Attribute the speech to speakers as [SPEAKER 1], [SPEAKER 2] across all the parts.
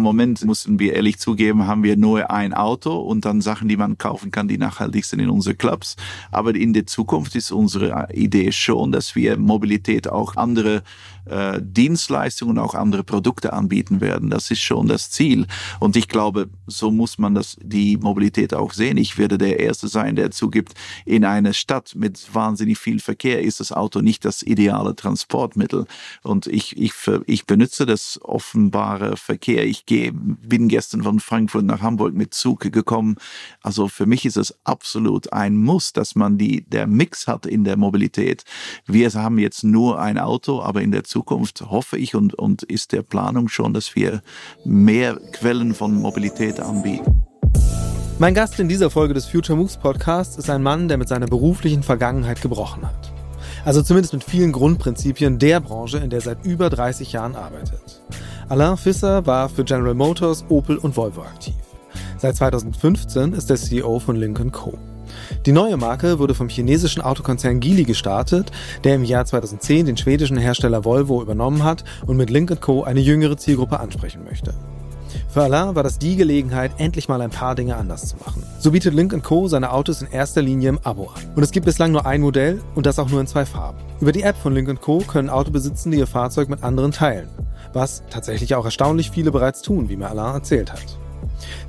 [SPEAKER 1] Am Moment mussten wir ehrlich zugeben, haben wir nur ein Auto und dann Sachen, die man kaufen kann, die nachhaltig sind in unsere Clubs. Aber in der Zukunft ist unsere Idee schon, dass wir Mobilität auch andere äh, Dienstleistungen, auch andere Produkte anbieten werden. Das ist schon das Ziel. Und ich glaube, so muss man das, die Mobilität auch sehen. Ich werde der Erste sein, der zugibt, in einer Stadt mit wahnsinnig viel Verkehr ist das Auto nicht das ideale Transportmittel. Und ich, ich, ich benutze das offenbare Verkehr. Ich gehe, bin gestern von Frankfurt nach Hamburg mit Zug gekommen. Also für mich ist es absolut ein Muss, dass man die, der Mix hat in der Mobilität. Wir haben jetzt nur ein Auto, aber in der Zukunft hoffe ich und, und ist der Planung schon, dass wir mehr Quellen von Mobilität anbieten.
[SPEAKER 2] Mein Gast in dieser Folge des Future Moves Podcasts ist ein Mann, der mit seiner beruflichen Vergangenheit gebrochen hat. Also zumindest mit vielen Grundprinzipien der Branche, in der er seit über 30 Jahren arbeitet. Alain Fisser war für General Motors, Opel und Volvo aktiv. Seit 2015 ist er CEO von Lincoln Co. Die neue Marke wurde vom chinesischen Autokonzern Geely gestartet, der im Jahr 2010 den schwedischen Hersteller Volvo übernommen hat und mit Link Co. eine jüngere Zielgruppe ansprechen möchte. Für Alain war das die Gelegenheit, endlich mal ein paar Dinge anders zu machen. So bietet Link Co. seine Autos in erster Linie im Abo an. Und es gibt bislang nur ein Modell und das auch nur in zwei Farben. Über die App von Link Co. können Autobesitzende ihr Fahrzeug mit anderen teilen. Was tatsächlich auch erstaunlich viele bereits tun, wie mir Alain erzählt hat.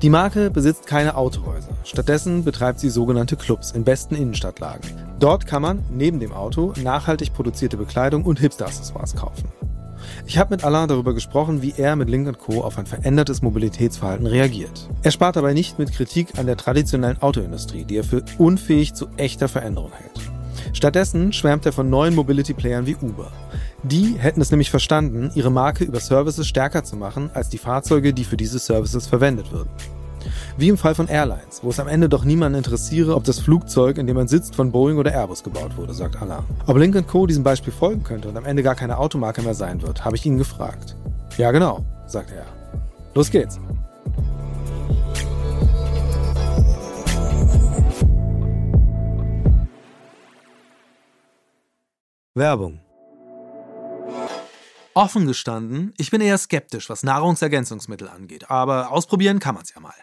[SPEAKER 2] Die Marke besitzt keine Autohäuser. Stattdessen betreibt sie sogenannte Clubs in besten Innenstadtlagen. Dort kann man neben dem Auto nachhaltig produzierte Bekleidung und Hipster-Accessoires kaufen. Ich habe mit Alain darüber gesprochen, wie er mit Link Co. auf ein verändertes Mobilitätsverhalten reagiert. Er spart dabei nicht mit Kritik an der traditionellen Autoindustrie, die er für unfähig zu echter Veränderung hält. Stattdessen schwärmt er von neuen Mobility-Playern wie Uber. Die hätten es nämlich verstanden, ihre Marke über Services stärker zu machen als die Fahrzeuge, die für diese Services verwendet würden. Wie im Fall von Airlines, wo es am Ende doch niemanden interessiere, ob das Flugzeug, in dem man sitzt, von Boeing oder Airbus gebaut wurde, sagt Alain. Ob Link Co. diesem Beispiel folgen könnte und am Ende gar keine Automarke mehr sein wird, habe ich ihn gefragt. Ja, genau, sagt er. Los geht's. Werbung Offen gestanden, ich bin eher skeptisch, was Nahrungsergänzungsmittel angeht, aber ausprobieren kann man es ja mal.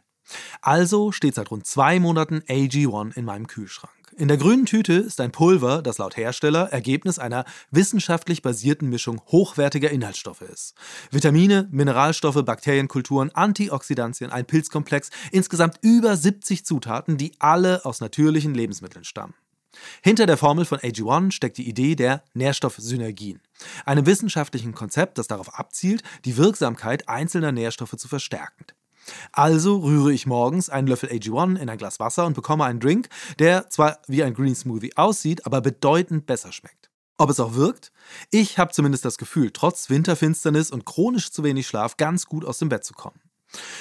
[SPEAKER 2] Also steht seit rund zwei Monaten AG1 in meinem Kühlschrank. In der grünen Tüte ist ein Pulver, das laut Hersteller Ergebnis einer wissenschaftlich basierten Mischung hochwertiger Inhaltsstoffe ist. Vitamine, Mineralstoffe, Bakterienkulturen, Antioxidantien, ein Pilzkomplex, insgesamt über 70 Zutaten, die alle aus natürlichen Lebensmitteln stammen. Hinter der Formel von AG1 steckt die Idee der Nährstoffsynergien, einem wissenschaftlichen Konzept, das darauf abzielt, die Wirksamkeit einzelner Nährstoffe zu verstärken. Also rühre ich morgens einen Löffel AG1 in ein Glas Wasser und bekomme einen Drink, der zwar wie ein Green Smoothie aussieht, aber bedeutend besser schmeckt. Ob es auch wirkt? Ich habe zumindest das Gefühl, trotz Winterfinsternis und chronisch zu wenig Schlaf ganz gut aus dem Bett zu kommen.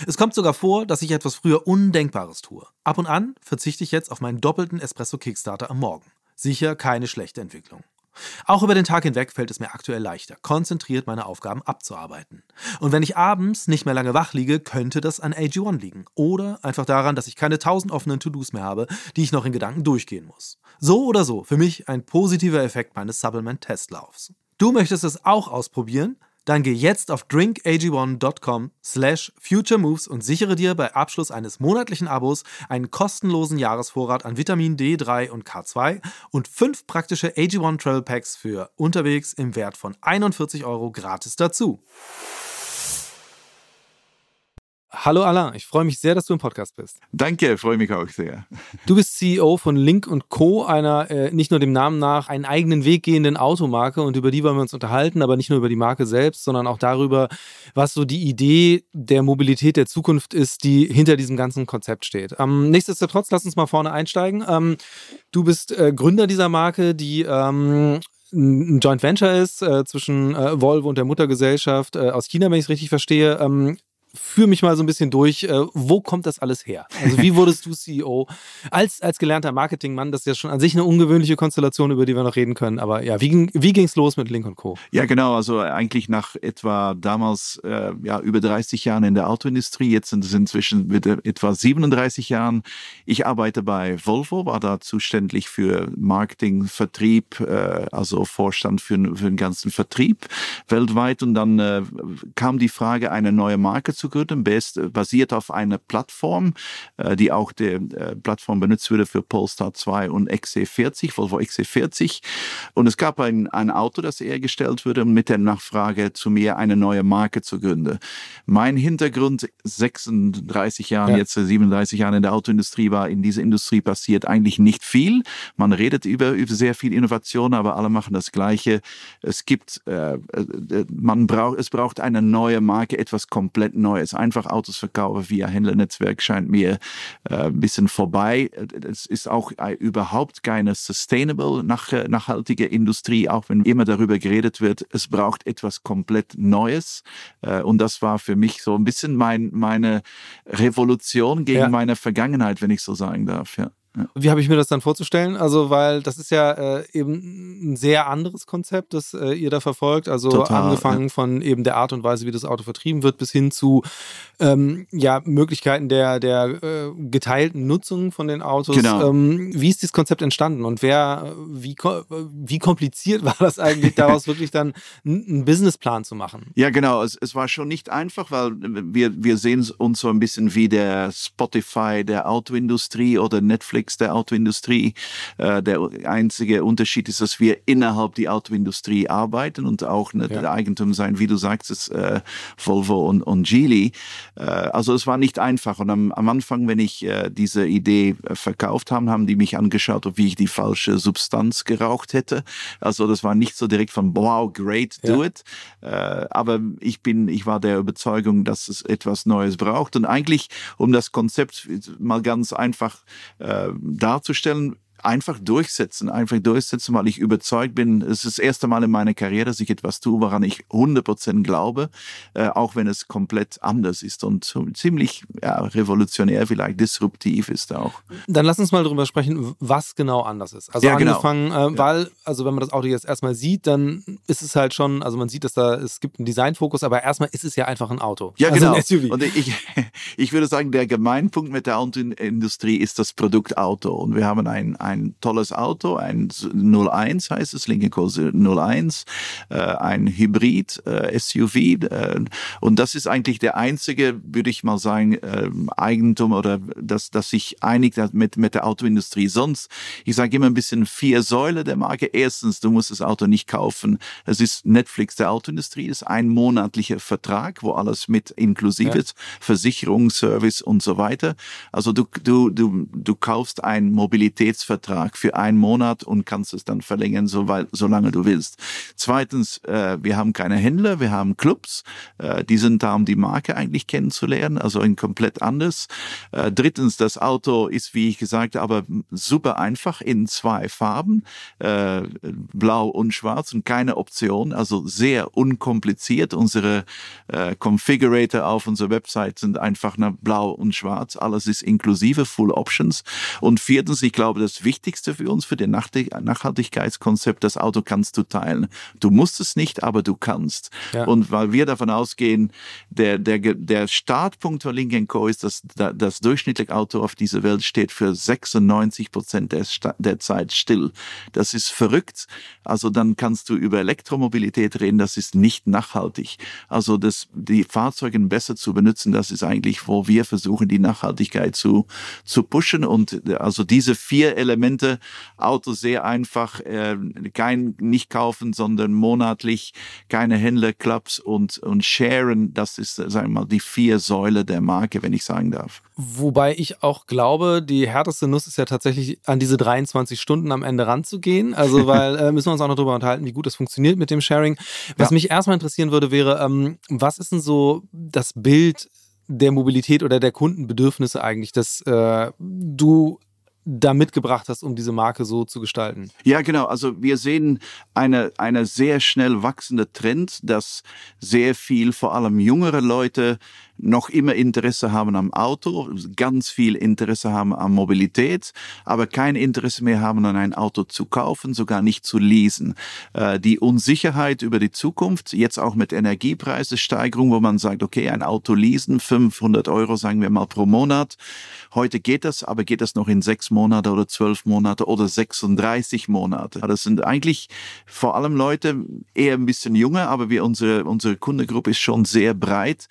[SPEAKER 2] Es kommt sogar vor, dass ich etwas früher Undenkbares tue. Ab und an verzichte ich jetzt auf meinen doppelten Espresso Kickstarter am Morgen. Sicher keine schlechte Entwicklung. Auch über den Tag hinweg fällt es mir aktuell leichter, konzentriert meine Aufgaben abzuarbeiten. Und wenn ich abends nicht mehr lange wach liege, könnte das an AG1 liegen. Oder einfach daran, dass ich keine tausend offenen To-Dos mehr habe, die ich noch in Gedanken durchgehen muss. So oder so, für mich ein positiver Effekt meines Supplement-Testlaufs. Du möchtest es auch ausprobieren? Dann geh jetzt auf drinkag1.com slash futuremoves und sichere dir bei Abschluss eines monatlichen Abos einen kostenlosen Jahresvorrat an Vitamin D3 und K2 und fünf praktische AG1 Travel Packs für unterwegs im Wert von 41 Euro gratis dazu. Hallo Alain, ich freue mich sehr, dass du im Podcast bist.
[SPEAKER 1] Danke, freue mich auch sehr.
[SPEAKER 2] Du bist CEO von Link Co., einer äh, nicht nur dem Namen nach einen eigenen Weg gehenden Automarke und über die wollen wir uns unterhalten, aber nicht nur über die Marke selbst, sondern auch darüber, was so die Idee der Mobilität der Zukunft ist, die hinter diesem ganzen Konzept steht. Ähm, nichtsdestotrotz, lass uns mal vorne einsteigen. Ähm, du bist äh, Gründer dieser Marke, die ähm, ein Joint Venture ist äh, zwischen äh, Volvo und der Muttergesellschaft äh, aus China, wenn ich es richtig verstehe. Ähm, führ mich mal so ein bisschen durch. Äh, wo kommt das alles her? Also wie wurdest du CEO? Als, als gelernter Marketingmann, das ist ja schon an sich eine ungewöhnliche Konstellation, über die wir noch reden können. Aber ja, wie ging ging's los mit Link Co?
[SPEAKER 1] Ja, genau. Also eigentlich nach etwa damals äh, ja über 30 Jahren in der Autoindustrie. Jetzt sind es inzwischen etwa 37 Jahren. Ich arbeite bei Volvo, war da zuständig für Marketing, Vertrieb, äh, also Vorstand für, für den ganzen Vertrieb weltweit. Und dann äh, kam die Frage, eine neue Marke zu gründen, basiert auf einer Plattform, äh, die auch die äh, Plattform benutzt wurde für Polestar 2 und XC40, Volvo XC40. Und es gab ein, ein Auto, das hergestellt wurde mit der Nachfrage zu mir, eine neue Marke zu gründen. Mein Hintergrund, 36 Jahre, ja. jetzt 37 Jahre in der Autoindustrie war, in dieser Industrie passiert eigentlich nicht viel. Man redet über, über sehr viel Innovation, aber alle machen das Gleiche. Es gibt, äh, äh man braucht, es braucht eine neue Marke, etwas komplett Neues. Einfach Autos verkaufen via Händlernetzwerk scheint mir äh, ein bisschen vorbei. Es ist auch äh, überhaupt keine sustainable, nach, nachhaltige Industrie, auch wenn immer darüber geredet wird. Es braucht etwas komplett Neues. Äh, und das war für mich so ein bisschen mein, meine Revolution gegen ja. meine Vergangenheit, wenn ich so sagen darf. Ja.
[SPEAKER 2] Wie habe ich mir das dann vorzustellen? Also, weil das ist ja äh, eben ein sehr anderes Konzept, das äh, ihr da verfolgt. Also Total, angefangen ja. von eben der Art und Weise, wie das Auto vertrieben wird, bis hin zu ähm, ja, Möglichkeiten der, der äh, geteilten Nutzung von den Autos.
[SPEAKER 1] Genau.
[SPEAKER 2] Ähm, wie ist dieses Konzept entstanden und wer, wie, wie kompliziert war das eigentlich, daraus wirklich dann einen Businessplan zu machen?
[SPEAKER 1] Ja, genau. Es, es war schon nicht einfach, weil wir, wir sehen uns so ein bisschen wie der Spotify der Autoindustrie oder Netflix Netflix der Autoindustrie. Äh, der einzige Unterschied ist, dass wir innerhalb der Autoindustrie arbeiten und auch ja. der Eigentum sein, wie du sagst, äh, Volvo und, und Geely. Äh, also es war nicht einfach. Und am, am Anfang, wenn ich diese Idee verkauft habe, haben die mich angeschaut, ob ich die falsche Substanz geraucht hätte. Also das war nicht so direkt von wow, great, do ja. it. Aber ich bin, ich war der Überzeugung, dass es etwas Neues braucht. Und eigentlich, um das Konzept mal ganz einfach äh, darzustellen, einfach durchsetzen, einfach durchsetzen, weil ich überzeugt bin, es ist das erste Mal in meiner Karriere, dass ich etwas tue, woran ich 100% glaube, äh, auch wenn es komplett anders ist und ziemlich ja, revolutionär, vielleicht disruptiv ist auch.
[SPEAKER 2] Dann lass uns mal darüber sprechen, was genau anders ist. Also
[SPEAKER 1] ja, genau.
[SPEAKER 2] angefangen, genau. äh, weil, also wenn man das Auto jetzt erstmal sieht, dann ist es halt schon, also man sieht, dass da, es gibt einen Designfokus, aber erstmal ist es ja einfach ein Auto.
[SPEAKER 1] Ja,
[SPEAKER 2] also
[SPEAKER 1] genau. Und ich, ich würde sagen, der Gemeinpunkt mit der Autoindustrie ist das Produkt Auto und wir haben ein ein tolles Auto, ein 01 heißt es, Lincoln Co. 01, äh, ein Hybrid äh, SUV. Äh, und das ist eigentlich der einzige, würde ich mal sagen, äh, Eigentum oder das, das sich einigt mit, mit der Autoindustrie. Sonst, ich sage immer ein bisschen vier Säule der Marke. Erstens, du musst das Auto nicht kaufen. Es ist Netflix der Autoindustrie, es ist ein monatlicher Vertrag, wo alles mit inklusive ja. ist, Versicherung, Service und so weiter. Also du, du, du, du kaufst einen Mobilitätsvertrag Vertrag für einen Monat und kannst es dann verlängern, so weil, solange du willst. Zweitens, äh, wir haben keine Händler, wir haben Clubs. Äh, die sind da, um die Marke eigentlich kennenzulernen, also ein komplett anders. Äh, drittens, das Auto ist, wie ich gesagt habe, super einfach in zwei Farben, äh, blau und schwarz und keine Option, also sehr unkompliziert. Unsere äh, Configurator auf unserer Website sind einfach nach blau und schwarz. Alles ist inklusive, Full Options. Und viertens, ich glaube, das Wichtigste für uns, für den Nachhaltigkeitskonzept, das Auto kannst du teilen. Du musst es nicht, aber du kannst. Ja. Und weil wir davon ausgehen, der, der, der Startpunkt für Link Co. ist, dass das durchschnittliche Auto auf dieser Welt steht für 96 Prozent der, der Zeit still. Das ist verrückt. Also dann kannst du über Elektromobilität reden, das ist nicht nachhaltig. Also das, die Fahrzeuge besser zu benutzen, das ist eigentlich, wo wir versuchen, die Nachhaltigkeit zu, zu pushen. Und also diese vier Elemente Elemente. Auto sehr einfach, äh, kein nicht kaufen, sondern monatlich, keine Händlerclubs und, und sharen. Das ist, sagen wir mal, die vier Säule der Marke, wenn ich sagen darf.
[SPEAKER 2] Wobei ich auch glaube, die härteste Nuss ist ja tatsächlich an diese 23 Stunden am Ende ranzugehen. Also, weil äh, müssen wir uns auch noch darüber unterhalten, wie gut das funktioniert mit dem Sharing. Was ja. mich erstmal interessieren würde, wäre, ähm, was ist denn so das Bild der Mobilität oder der Kundenbedürfnisse eigentlich, dass äh, du da mitgebracht hast, um diese Marke so zu gestalten.
[SPEAKER 1] Ja, genau. Also wir sehen eine, eine sehr schnell wachsende Trend, dass sehr viel, vor allem jüngere Leute, noch immer Interesse haben am Auto, ganz viel Interesse haben an Mobilität, aber kein Interesse mehr haben an ein Auto zu kaufen, sogar nicht zu leasen. Äh, die Unsicherheit über die Zukunft, jetzt auch mit Energiepreisesteigerung, wo man sagt, okay, ein Auto leasen, 500 Euro sagen wir mal pro Monat. Heute geht das, aber geht das noch in sechs Monate oder zwölf Monate oder 36 Monate? Das sind eigentlich vor allem Leute eher ein bisschen jünger, aber wir, unsere, unsere Kundengruppe ist schon sehr breit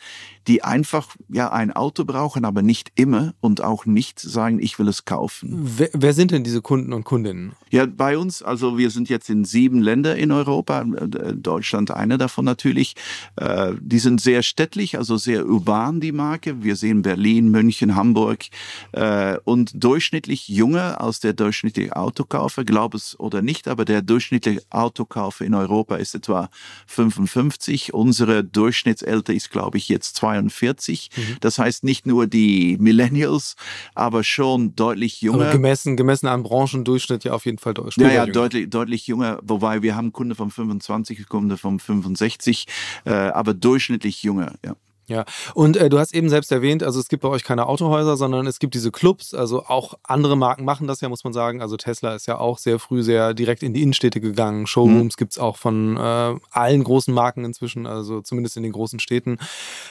[SPEAKER 1] die einfach ja ein Auto brauchen, aber nicht immer und auch nicht sagen, ich will es kaufen.
[SPEAKER 2] Wer, wer sind denn diese Kunden und Kundinnen?
[SPEAKER 1] Ja, bei uns, also wir sind jetzt in sieben Ländern in Europa, äh, Deutschland einer davon natürlich. Äh, die sind sehr städtlich, also sehr urban, die Marke. Wir sehen Berlin, München, Hamburg äh, und durchschnittlich jünger als der durchschnittliche Autokaufer, glaube es oder nicht, aber der durchschnittliche Autokaufer in Europa ist etwa 55. Unsere Durchschnittsalter ist, glaube ich, jetzt 2 42. Mhm. Das heißt nicht nur die Millennials, aber schon deutlich jünger. Aber
[SPEAKER 2] gemessen, gemessen am Branchendurchschnitt ja auf jeden Fall
[SPEAKER 1] deutlich Ja, ja, jünger. deutlich, deutlich jünger. Wobei wir haben Kunde von 25, Kunde von 65, äh, aber durchschnittlich jünger, ja.
[SPEAKER 2] Ja, und äh, du hast eben selbst erwähnt, also es gibt bei euch keine Autohäuser, sondern es gibt diese Clubs. Also auch andere Marken machen das ja, muss man sagen. Also Tesla ist ja auch sehr früh sehr direkt in die Innenstädte gegangen. Showrooms mhm. gibt es auch von äh, allen großen Marken inzwischen, also zumindest in den großen Städten.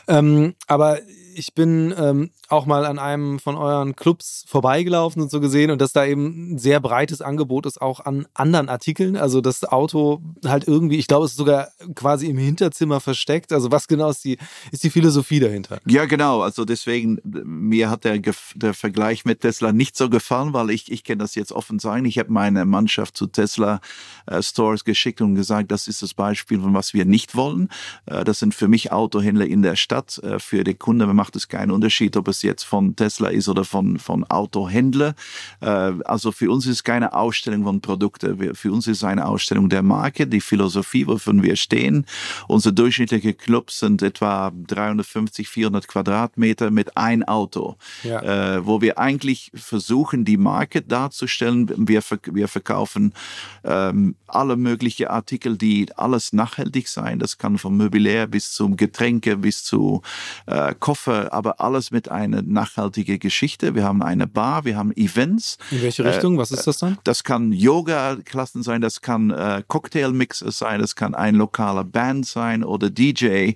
[SPEAKER 2] Ähm, aber ich bin ähm, auch mal an einem von euren Clubs vorbeigelaufen und so gesehen und dass da eben ein sehr breites Angebot ist, auch an anderen Artikeln. Also das Auto halt irgendwie, ich glaube, es ist sogar quasi im Hinterzimmer versteckt. Also was genau ist die, ist die Philosophie dahinter?
[SPEAKER 1] Ja, genau. Also deswegen, mir hat der, der Vergleich mit Tesla nicht so gefallen, weil ich, ich kann das jetzt offen sagen. Ich habe meine Mannschaft zu Tesla äh, Stores geschickt und gesagt, das ist das Beispiel von was wir nicht wollen. Äh, das sind für mich Autohändler in der Stadt. Äh, für die Kunden macht es keinen Unterschied, ob es jetzt von Tesla ist oder von, von Autohändler. Äh, also für uns ist es keine Ausstellung von Produkten. Für uns ist es eine Ausstellung der Marke, die Philosophie, wovon wir stehen. Unsere durchschnittliche Clubs sind etwa 350, 400 Quadratmeter mit ein Auto, ja. äh, wo wir eigentlich versuchen, die Marke darzustellen. Wir, wir verkaufen ähm, alle möglichen Artikel, die alles nachhaltig sein. Das kann vom Möblär bis zum Getränke bis zu äh, Koffer aber alles mit einer nachhaltigen Geschichte. Wir haben eine Bar, wir haben Events.
[SPEAKER 2] In welche Richtung? Äh, Was ist das dann?
[SPEAKER 1] Das kann Yoga-Klassen sein, das kann äh, Cocktail-Mixer sein, das kann ein lokaler Band sein oder DJ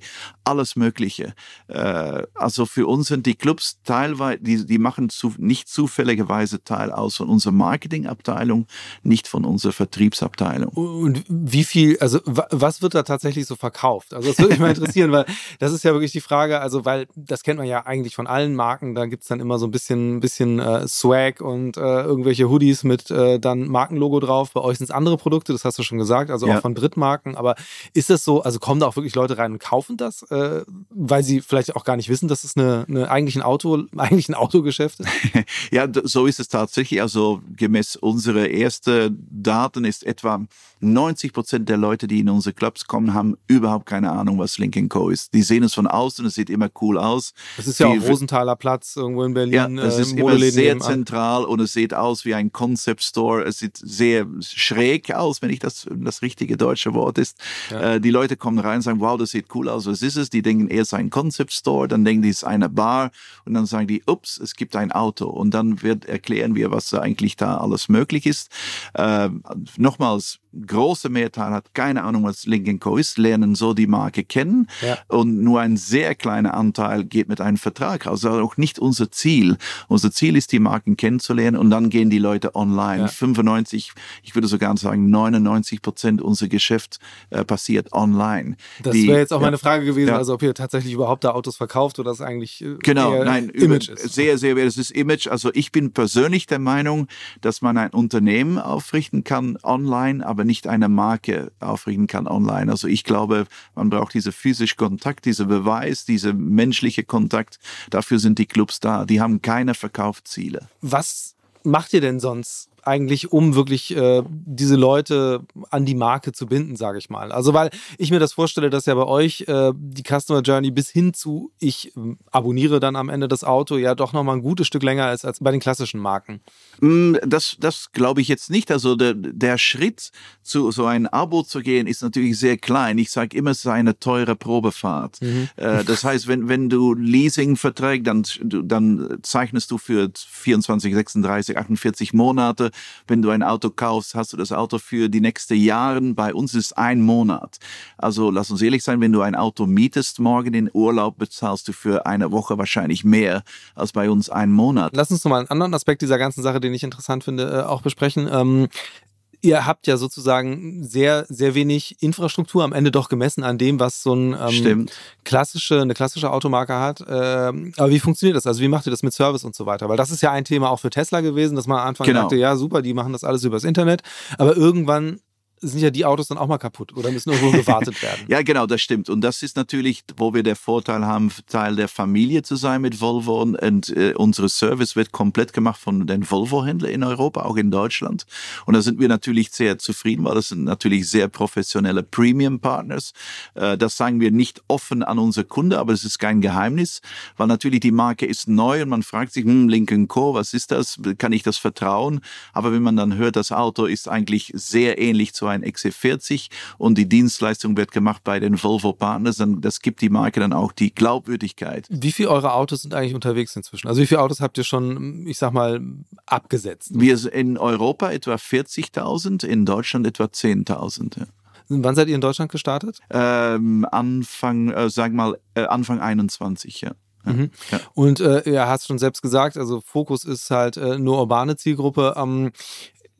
[SPEAKER 1] alles Mögliche. Äh, also für uns sind die Clubs teilweise, die, die machen zu, nicht zufälligerweise Teil aus von unserer Marketingabteilung, nicht von unserer Vertriebsabteilung.
[SPEAKER 2] Und wie viel, also was wird da tatsächlich so verkauft? Also das würde mich mal interessieren, weil das ist ja wirklich die Frage, also weil das kennt man ja eigentlich von allen Marken, da gibt es dann immer so ein bisschen, bisschen äh, Swag und äh, irgendwelche Hoodies mit äh, dann Markenlogo drauf. Bei euch sind es andere Produkte, das hast du schon gesagt, also ja. auch von Drittmarken. Aber ist das so, also kommen da auch wirklich Leute rein und kaufen das? Äh, äh, weil sie vielleicht auch gar nicht wissen, dass es eine, eine, eigentlich, ein Auto, eigentlich ein Autogeschäft ist?
[SPEAKER 1] ja, so ist es tatsächlich. Also gemäß unserer ersten Daten ist etwa 90 Prozent der Leute, die in unsere Clubs kommen, haben überhaupt keine Ahnung, was Lincoln Co. ist. Die sehen es von außen, es sieht immer cool aus.
[SPEAKER 2] Es ist ja auch Rosenthaler Platz irgendwo in Berlin.
[SPEAKER 1] Ja, es äh, ist immer sehr zentral und es sieht aus wie ein Concept Store. Es sieht sehr schräg aus, wenn ich das das richtige deutsche Wort ist. Ja. Äh, die Leute kommen rein und sagen, wow, das sieht cool aus. Was ist es? Die denken, er ist ein Concept Store. Dann denken die, es ist eine Bar. Und dann sagen die, ups, es gibt ein Auto. Und dann wird erklären wir, was eigentlich da alles möglich ist. Äh, nochmals, große Mehrteil hat keine Ahnung, was Lincoln Co. ist, lernen so die Marke kennen ja. und nur ein sehr kleiner Anteil geht mit einem Vertrag raus. Also auch nicht unser Ziel. Unser Ziel ist, die Marken kennenzulernen und dann gehen die Leute online. Ja. 95, ich würde sogar sagen 99 Prozent unser Geschäft äh, passiert online.
[SPEAKER 2] Das wäre jetzt auch ja, meine Frage gewesen, also ob ihr tatsächlich überhaupt da Autos verkauft oder das eigentlich
[SPEAKER 1] äh, genau, nein, Image ist. Sehr, sehr, das ist Image. Also ich bin persönlich der Meinung, dass man ein Unternehmen aufrichten kann online, aber aber nicht eine Marke aufrichten kann online. Also ich glaube, man braucht diese physische Kontakt, diese Beweis, diese menschliche Kontakt. Dafür sind die Clubs da. Die haben keine Verkaufsziele.
[SPEAKER 2] Was macht ihr denn sonst eigentlich, um wirklich äh, diese Leute an die Marke zu binden, sage ich mal? Also, weil ich mir das vorstelle, dass ja bei euch äh, die Customer Journey bis hin zu ich äh, abonniere dann am Ende das Auto ja doch nochmal ein gutes Stück länger ist als bei den klassischen Marken.
[SPEAKER 1] Mm, das, das glaube ich jetzt nicht. Also der, der Schritt zu so ein Abo zu gehen ist natürlich sehr klein. Ich sage immer, es ist eine teure Probefahrt. Mhm. Äh, das heißt, wenn, wenn du Leasing verträgst, dann, dann zeichnest du für 24, 36, 48 Monate. Wenn du ein Auto kaufst, hast du das Auto für die nächsten Jahre. Bei uns ist ein Monat. Also lass uns ehrlich sein, wenn du ein Auto mietest morgen in Urlaub, bezahlst du für eine Woche wahrscheinlich mehr als bei uns einen Monat.
[SPEAKER 2] Lass uns nochmal einen anderen Aspekt dieser ganzen Sache, den ich interessant finde, äh, auch besprechen. Ihr habt ja sozusagen sehr, sehr wenig Infrastruktur am Ende doch gemessen an dem, was so ein ähm, klassische, eine klassische Automarke hat. Ähm, aber wie funktioniert das? Also wie macht ihr das mit Service und so weiter? Weil das ist ja ein Thema auch für Tesla gewesen, dass man am Anfang genau. dachte, ja super, die machen das alles übers Internet. Aber irgendwann sind ja die Autos dann auch mal kaputt oder müssen irgendwo gewartet werden.
[SPEAKER 1] ja, genau, das stimmt. Und das ist natürlich, wo wir der Vorteil haben, Teil der Familie zu sein mit Volvo. Und äh, unsere Service wird komplett gemacht von den Volvo-Händlern in Europa, auch in Deutschland. Und da sind wir natürlich sehr zufrieden, weil das sind natürlich sehr professionelle Premium-Partners. Äh, das sagen wir nicht offen an unsere Kunden, aber es ist kein Geheimnis, weil natürlich die Marke ist neu und man fragt sich, hm, Lincoln Co., was ist das? Kann ich das vertrauen? Aber wenn man dann hört, das Auto ist eigentlich sehr ähnlich zu ein XC40 und die Dienstleistung wird gemacht bei den Volvo Partners, dann das gibt die Marke dann auch die Glaubwürdigkeit.
[SPEAKER 2] Wie viele eure Autos sind eigentlich unterwegs inzwischen? Also wie viele Autos habt ihr schon, ich sag mal, abgesetzt?
[SPEAKER 1] Wir in Europa etwa 40.000, in Deutschland etwa 10.000. Ja.
[SPEAKER 2] Wann seid ihr in Deutschland gestartet?
[SPEAKER 1] Ähm, Anfang, äh, sag mal, äh, Anfang 21, ja.
[SPEAKER 2] Mhm. Ja. Und äh, ja, hast schon selbst gesagt, also Fokus ist halt äh, nur urbane Zielgruppe. Ähm,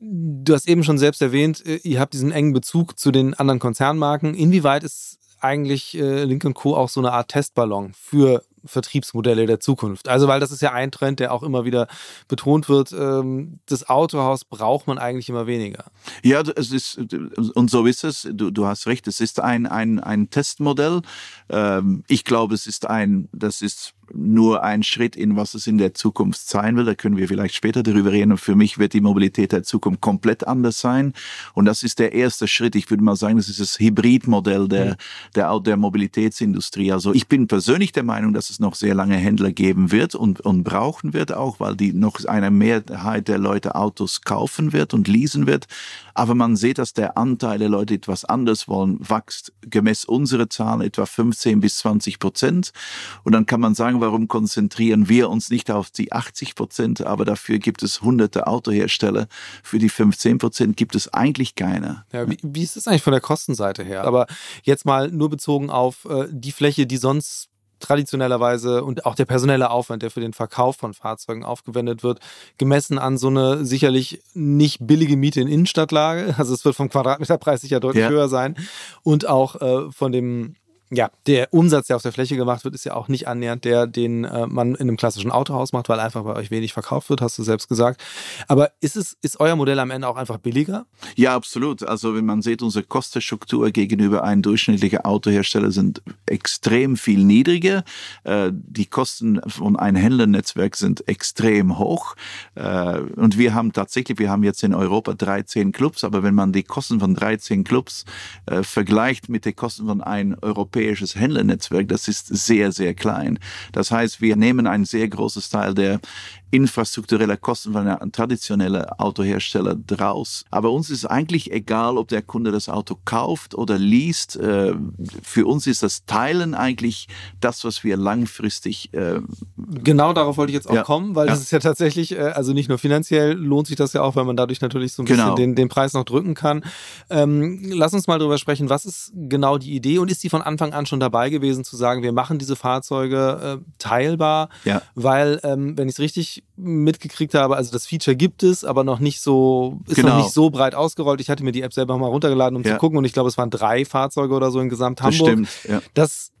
[SPEAKER 2] Du hast eben schon selbst erwähnt, äh, ihr habt diesen engen Bezug zu den anderen Konzernmarken. Inwieweit ist eigentlich äh, Lincoln Co. auch so eine Art Testballon für Vertriebsmodelle der Zukunft. Also, weil das ist ja ein Trend, der auch immer wieder betont wird. Ähm, das Autohaus braucht man eigentlich immer weniger.
[SPEAKER 1] Ja, es ist, und so ist es. Du, du hast recht. Es ist ein, ein, ein Testmodell. Ähm, ich glaube, es ist ein, das ist nur ein Schritt in was es in der Zukunft sein will. Da können wir vielleicht später darüber reden. Und für mich wird die Mobilität der Zukunft komplett anders sein. Und das ist der erste Schritt. Ich würde mal sagen, das ist das Hybridmodell der, der, der Mobilitätsindustrie. Also ich bin persönlich der Meinung, dass es noch sehr lange Händler geben wird und, und brauchen wird auch, weil die noch eine Mehrheit der Leute Autos kaufen wird und leasen wird. Aber man sieht, dass der Anteil der Leute, die etwas anders wollen, wächst gemäß unserer Zahlen etwa 15 bis 20 Prozent. Und dann kann man sagen, warum konzentrieren wir uns nicht auf die 80 Prozent, aber dafür gibt es hunderte Autohersteller. Für die 15 Prozent gibt es eigentlich keine.
[SPEAKER 2] Ja, wie, wie ist das eigentlich von der Kostenseite her? Aber jetzt mal nur bezogen auf äh, die Fläche, die sonst traditionellerweise und auch der personelle Aufwand, der für den Verkauf von Fahrzeugen aufgewendet wird, gemessen an so eine sicherlich nicht billige Miete in Innenstadtlage. Also es wird vom Quadratmeterpreis sicher deutlich ja. höher sein und auch äh, von dem ja, der Umsatz, der auf der Fläche gemacht wird, ist ja auch nicht annähernd der, den äh, man in einem klassischen Autohaus macht, weil einfach bei euch wenig verkauft wird, hast du selbst gesagt. Aber ist es, ist euer Modell am Ende auch einfach billiger?
[SPEAKER 1] Ja, absolut. Also wenn man sieht, unsere Kostenstruktur gegenüber einem durchschnittlichen Autohersteller sind extrem viel niedriger. Äh, die Kosten von einem Händlernetzwerk sind extrem hoch. Äh, und wir haben tatsächlich, wir haben jetzt in Europa 13 Clubs, aber wenn man die Kosten von 13 Clubs äh, vergleicht mit den Kosten von einem europäischen europäisches Händlernetzwerk, das ist sehr, sehr klein. Das heißt, wir nehmen ein sehr großes Teil der infrastrukturelle Kosten von einem traditionellen Autohersteller draus. Aber uns ist eigentlich egal, ob der Kunde das Auto kauft oder liest. Äh, für uns ist das Teilen eigentlich das, was wir langfristig.
[SPEAKER 2] Äh, genau darauf wollte ich jetzt auch ja. kommen, weil ja. das ist ja tatsächlich, äh, also nicht nur finanziell lohnt sich das ja auch, weil man dadurch natürlich so ein genau. bisschen den, den Preis noch drücken kann. Ähm, lass uns mal darüber sprechen, was ist genau die Idee und ist die von Anfang an schon dabei gewesen, zu sagen, wir machen diese Fahrzeuge äh, teilbar, ja. weil, ähm, wenn ich es richtig mitgekriegt habe, also das Feature gibt es, aber noch nicht so, ist genau. noch nicht so breit ausgerollt. Ich hatte mir die App selber mal runtergeladen, um ja. zu gucken und ich glaube, es waren drei Fahrzeuge oder so in Gesamt Hamburg. Das stimmt, ja. Das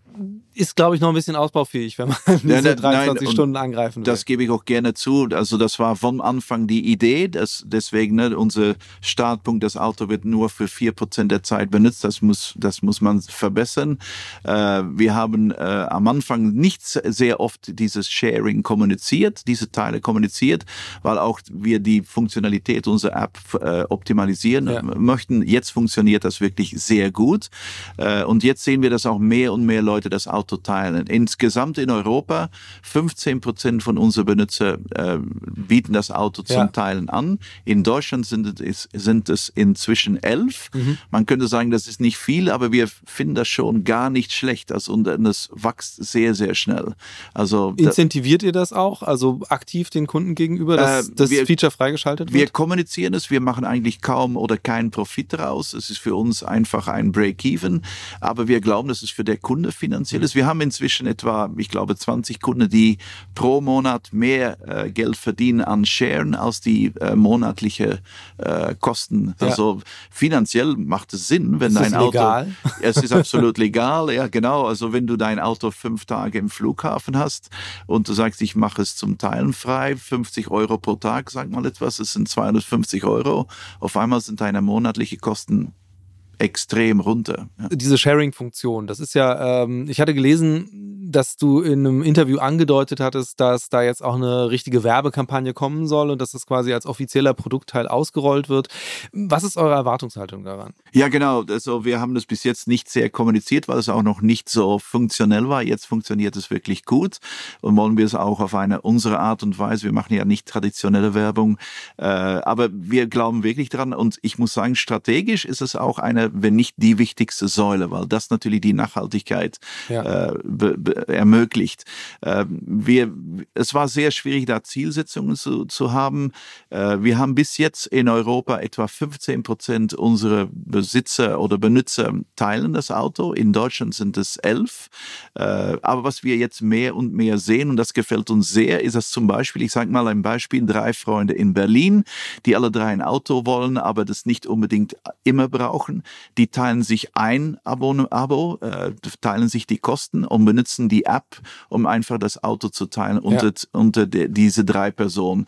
[SPEAKER 2] ist, glaube ich, noch ein bisschen ausbaufähig, wenn man diese ja, 23 nein, Stunden angreifen will.
[SPEAKER 1] Das gebe ich auch gerne zu. Also das war vom Anfang die Idee, dass deswegen ne, unser Startpunkt, das Auto wird nur für vier Prozent der Zeit benutzt. Das muss, das muss man verbessern. Äh, wir haben äh, am Anfang nicht sehr oft dieses Sharing kommuniziert, diese Teile kommuniziert, weil auch wir die Funktionalität unserer App äh, optimalisieren ja. möchten. Jetzt funktioniert das wirklich sehr gut. Äh, und jetzt sehen wir, dass auch mehr und mehr Leute das Auto teilen. Insgesamt in Europa 15 Prozent von unseren Benutzern äh, bieten das Auto zum ja. Teilen an. In Deutschland sind es, sind es inzwischen elf. Mhm. Man könnte sagen, das ist nicht viel, aber wir finden das schon gar nicht schlecht. Also, und das wächst sehr, sehr schnell. Also,
[SPEAKER 2] Incentiviert ihr das auch? Also aktiv den Kunden gegenüber, dass äh, das wir, Feature freigeschaltet wird?
[SPEAKER 1] Wir kommunizieren es. Wir machen eigentlich kaum oder keinen Profit daraus. Es ist für uns einfach ein Break-Even. Aber wir glauben, dass es für der Kunde finanziell ist. Wir haben inzwischen etwa, ich glaube, 20 Kunden, die pro Monat mehr äh, Geld verdienen an Sharen als die äh, monatliche äh, Kosten. Ja. Also finanziell macht es Sinn, wenn ist dein Auto. Legal? Es ist absolut legal, ja genau. Also wenn du dein Auto fünf Tage im Flughafen hast und du sagst, ich mache es zum Teilen frei, 50 Euro pro Tag, sag mal etwas, es sind 250 Euro. Auf einmal sind deine monatliche Kosten extrem runter.
[SPEAKER 2] Ja. Diese Sharing-Funktion, das ist ja, ähm, ich hatte gelesen, dass du in einem Interview angedeutet hattest, dass da jetzt auch eine richtige Werbekampagne kommen soll und dass das quasi als offizieller Produktteil ausgerollt wird. Was ist eure Erwartungshaltung daran?
[SPEAKER 1] Ja, genau. Also wir haben das bis jetzt nicht sehr kommuniziert, weil es auch noch nicht so funktionell war. Jetzt funktioniert es wirklich gut und wollen wir es auch auf eine unsere Art und Weise. Wir machen ja nicht traditionelle Werbung, äh, aber wir glauben wirklich dran und ich muss sagen, strategisch ist es auch eine, wenn nicht die wichtigste Säule, weil das natürlich die Nachhaltigkeit ja. äh, ermöglicht. Ähm, wir, es war sehr schwierig, da Zielsetzungen zu, zu haben. Äh, wir haben bis jetzt in Europa etwa 15 Prozent unserer Besitzer oder Benutzer teilen das Auto. In Deutschland sind es elf. Äh, aber was wir jetzt mehr und mehr sehen, und das gefällt uns sehr, ist das zum Beispiel, ich sage mal ein Beispiel, drei Freunde in Berlin, die alle drei ein Auto wollen, aber das nicht unbedingt immer brauchen. Die teilen sich ein Abo, Abo äh, teilen sich die Kosten und benutzen die App, um einfach das Auto zu teilen unter, ja. unter de, diese drei Personen.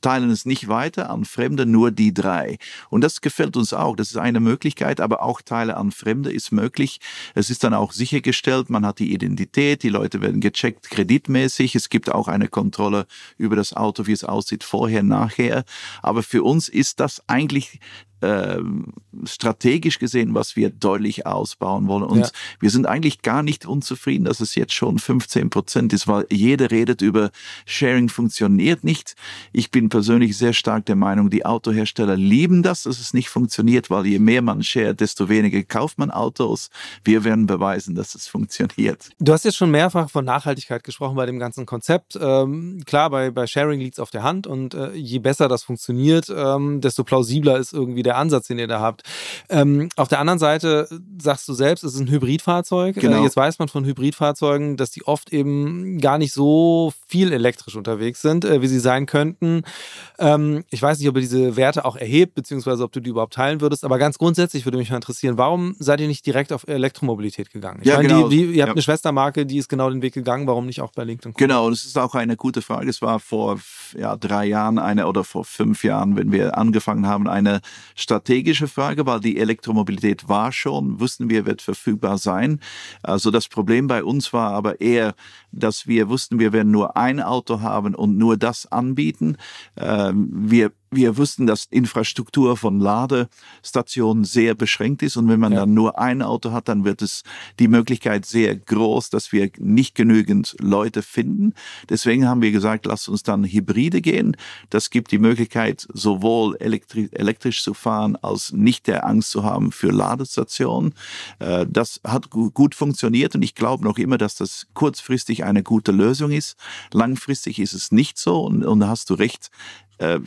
[SPEAKER 1] Teilen es nicht weiter an Fremde, nur die drei. Und das gefällt uns auch. Das ist eine Möglichkeit, aber auch Teile an Fremde ist möglich. Es ist dann auch sichergestellt, man hat die Identität, die Leute werden gecheckt kreditmäßig. Es gibt auch eine Kontrolle über das Auto, wie es aussieht, vorher, nachher. Aber für uns ist das eigentlich äh, strategisch gesehen, was wir deutlich ausbauen wollen. Und ja. wir sind eigentlich gar nicht unzufrieden, dass es jetzt schon 15 Prozent ist, weil jeder redet über Sharing funktioniert nicht. Ich bin persönlich sehr stark der Meinung, die Autohersteller lieben das, dass es nicht funktioniert, weil je mehr man shared, desto weniger kauft man Autos. Wir werden beweisen, dass es funktioniert.
[SPEAKER 2] Du hast jetzt schon mehrfach von Nachhaltigkeit gesprochen bei dem ganzen Konzept. Ähm, klar, bei, bei Sharing liegt es auf der Hand und äh, je besser das funktioniert, ähm, desto plausibler ist irgendwie der Ansatz, den ihr da habt. Ähm, auf der anderen Seite sagst du selbst, es ist ein Hybridfahrzeug. Äh, genau. Äh, jetzt weiß man von Hybridfahrzeugen, dass die oft eben gar nicht so viel elektrisch unterwegs sind, äh, wie sie sein könnten. Ähm, ich weiß nicht, ob ihr diese Werte auch erhebt, beziehungsweise ob du die überhaupt teilen würdest, aber ganz grundsätzlich würde mich mal interessieren, warum seid ihr nicht direkt auf Elektromobilität gegangen? Ich ja, meine, genau. die, die, ihr habt ja. eine Schwestermarke, die ist genau den Weg gegangen, warum nicht auch bei LinkedIn?
[SPEAKER 1] Genau, das ist auch eine gute Frage. Es war vor ja, drei Jahren eine oder vor fünf Jahren, wenn wir angefangen haben, eine strategische Frage, weil die Elektromobilität war schon, wussten wir, wird verfügbar sein. Also das Problem bei uns war aber eher, dass wir wussten, wir werden nur ein Auto haben und nur das anbieten. Ähm, wir wir wussten, dass Infrastruktur von Ladestationen sehr beschränkt ist und wenn man ja. dann nur ein Auto hat, dann wird es die Möglichkeit sehr groß, dass wir nicht genügend Leute finden. Deswegen haben wir gesagt, lasst uns dann Hybride gehen. Das gibt die Möglichkeit, sowohl elektri elektrisch zu fahren, als nicht der Angst zu haben für Ladestationen. Äh, das hat gut funktioniert und ich glaube noch immer, dass das kurzfristig eine gute Lösung ist. Langfristig ist es nicht so und, und da hast du recht äh,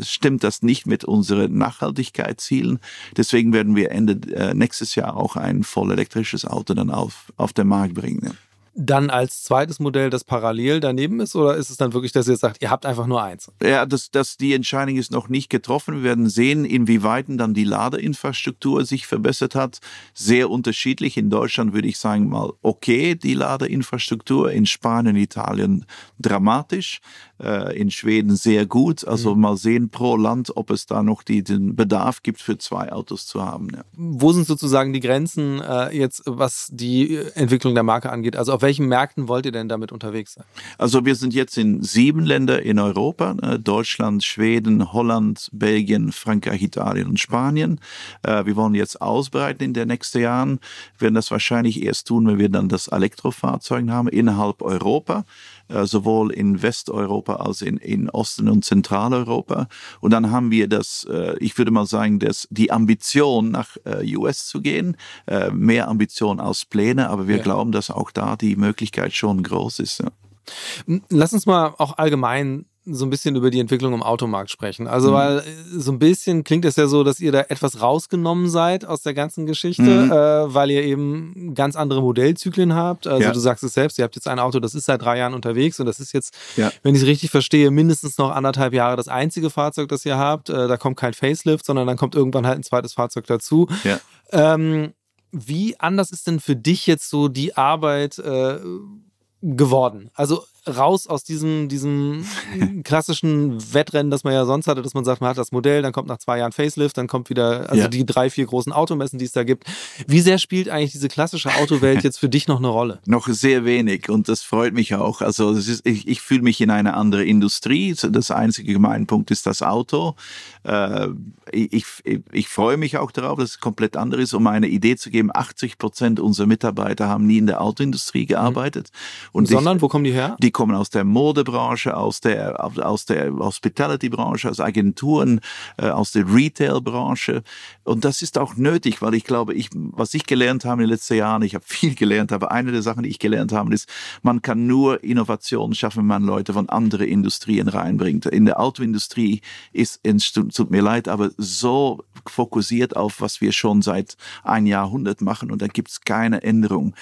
[SPEAKER 1] stimmt das nicht mit unseren Nachhaltigkeitszielen. Deswegen werden wir Ende äh, nächstes Jahr auch ein voll elektrisches Auto dann auf, auf den Markt bringen.
[SPEAKER 2] dann als zweites Modell, das parallel daneben ist? Oder ist es dann wirklich, dass ihr sagt, ihr habt einfach nur eins?
[SPEAKER 1] Ja, das, das, die Entscheidung ist noch nicht getroffen. Wir werden sehen, inwieweit dann die Ladeinfrastruktur sich verbessert hat. Sehr unterschiedlich. In Deutschland würde ich sagen mal, okay, die Ladeinfrastruktur. In Spanien, Italien dramatisch. Äh, in Schweden sehr gut. Also mhm. mal sehen pro Land, ob es da noch die, den Bedarf gibt, für zwei Autos zu haben. Ja.
[SPEAKER 2] Wo sind sozusagen die Grenzen äh, jetzt, was die Entwicklung der Marke angeht? Also auf welchen Märkten wollt ihr denn damit unterwegs sein?
[SPEAKER 1] Also wir sind jetzt in sieben Ländern in Europa, äh, Deutschland, Schweden, Holland, Belgien, Frankreich, Italien und Spanien. Äh, wir wollen jetzt ausbreiten in den nächsten Jahren, wir werden das wahrscheinlich erst tun, wenn wir dann das Elektrofahrzeug haben innerhalb Europa. Äh, sowohl in Westeuropa als in, in Osten- und Zentraleuropa. Und dann haben wir das, äh, ich würde mal sagen, das, die Ambition, nach äh, US zu gehen, mehr Ambition als Pläne, aber wir ja. glauben, dass auch da die Möglichkeit schon groß ist.
[SPEAKER 2] Lass uns mal auch allgemein so ein bisschen über die Entwicklung im Automarkt sprechen. Also, mhm. weil so ein bisschen klingt es ja so, dass ihr da etwas rausgenommen seid aus der ganzen Geschichte, mhm. äh, weil ihr eben ganz andere Modellzyklen habt. Also, ja. du sagst es selbst, ihr habt jetzt ein Auto, das ist seit drei Jahren unterwegs und das ist jetzt, ja. wenn ich es richtig verstehe, mindestens noch anderthalb Jahre das einzige Fahrzeug, das ihr habt. Äh, da kommt kein Facelift, sondern dann kommt irgendwann halt ein zweites Fahrzeug dazu. Ja. Ähm, wie anders ist denn für dich jetzt so die Arbeit äh, geworden? Also raus aus diesem, diesem klassischen Wettrennen, das man ja sonst hatte, dass man sagt, man hat das Modell, dann kommt nach zwei Jahren Facelift, dann kommt wieder, also ja. die drei, vier großen Automessen, die es da gibt. Wie sehr spielt eigentlich diese klassische Autowelt jetzt für dich noch eine Rolle?
[SPEAKER 1] Noch sehr wenig und das freut mich auch. Also ist, ich, ich fühle mich in eine andere Industrie. Das einzige Gemeinpunkt ist das Auto. Äh, ich, ich, ich freue mich auch darauf, dass es komplett anders ist. Um eine Idee zu geben, 80 Prozent unserer Mitarbeiter haben nie in der Autoindustrie gearbeitet.
[SPEAKER 2] Und Sondern, ich, wo kommen die her?
[SPEAKER 1] Die kommen aus der Modebranche, aus der, aus der Hospitality-Branche, aus Agenturen, äh, aus der Retail-Branche. Und das ist auch nötig, weil ich glaube, ich, was ich gelernt habe in den letzten Jahren, ich habe viel gelernt, aber eine der Sachen, die ich gelernt habe, ist, man kann nur Innovationen schaffen, wenn man Leute von anderen Industrien reinbringt. In der Autoindustrie ist, tut mir leid, aber so fokussiert auf, was wir schon seit ein Jahrhundert machen und da gibt es keine Änderung.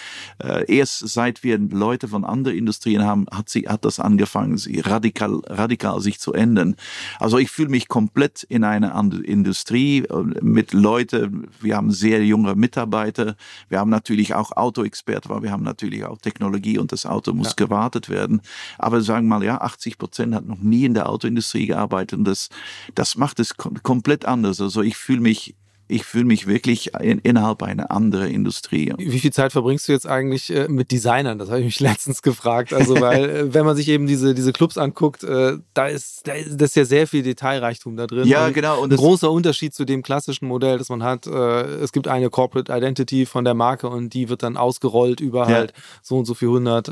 [SPEAKER 1] Äh, erst seit wir Leute von anderen Industrien haben, hat, sie, hat das angefangen, sie radikal, radikal sich zu ändern. Also ich fühle mich komplett in einer Industrie äh, mit Leuten. Wir haben sehr junge Mitarbeiter. Wir haben natürlich auch Autoexperten, weil wir haben natürlich auch Technologie und das Auto muss ja. gewartet werden. Aber sagen wir mal, ja, 80 Prozent hat noch nie in der Autoindustrie gearbeitet und das, das macht es komplett anders. Also ich fühle mich ich fühle mich wirklich in, innerhalb einer anderen Industrie.
[SPEAKER 2] Wie viel Zeit verbringst du jetzt eigentlich äh, mit Designern? Das habe ich mich letztens gefragt. Also, weil, äh, wenn man sich eben diese, diese Clubs anguckt, äh, da, ist, da ist ja sehr viel Detailreichtum da drin.
[SPEAKER 1] Ja, genau.
[SPEAKER 2] Und ein großer Unterschied zu dem klassischen Modell, das man hat. es gibt eine Corporate Identity von der Marke und die wird dann ausgerollt über ja. halt so und so viel hundert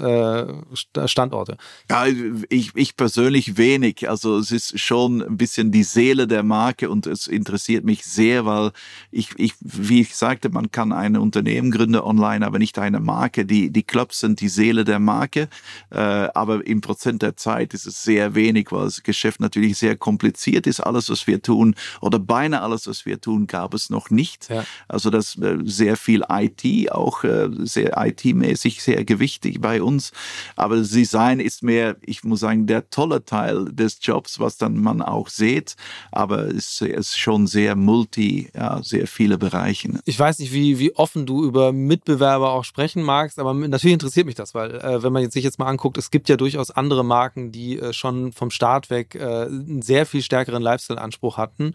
[SPEAKER 2] Standorte.
[SPEAKER 1] Ja, ich, ich persönlich wenig. Also, es ist schon ein bisschen die Seele der Marke und es interessiert mich sehr, weil ich, ich, wie ich sagte, man kann ein Unternehmen gründen online, aber nicht eine Marke. Die, die Clubs sind die Seele der Marke, äh, aber im Prozent der Zeit ist es sehr wenig, weil das Geschäft natürlich sehr kompliziert ist. Alles, was wir tun, oder beinahe alles, was wir tun, gab es noch nicht. Ja. Also das äh, sehr viel IT, auch äh, sehr IT-mäßig sehr gewichtig bei uns. Aber Design ist mehr, ich muss sagen, der tolle Teil des Jobs, was dann man auch sieht. Aber es ist schon sehr multi, ja, sehr viele Bereiche.
[SPEAKER 2] Ich weiß nicht, wie, wie offen du über Mitbewerber auch sprechen magst, aber natürlich interessiert mich das, weil äh, wenn man jetzt sich jetzt mal anguckt, es gibt ja durchaus andere Marken, die äh, schon vom Start weg äh, einen sehr viel stärkeren Lifestyle-Anspruch hatten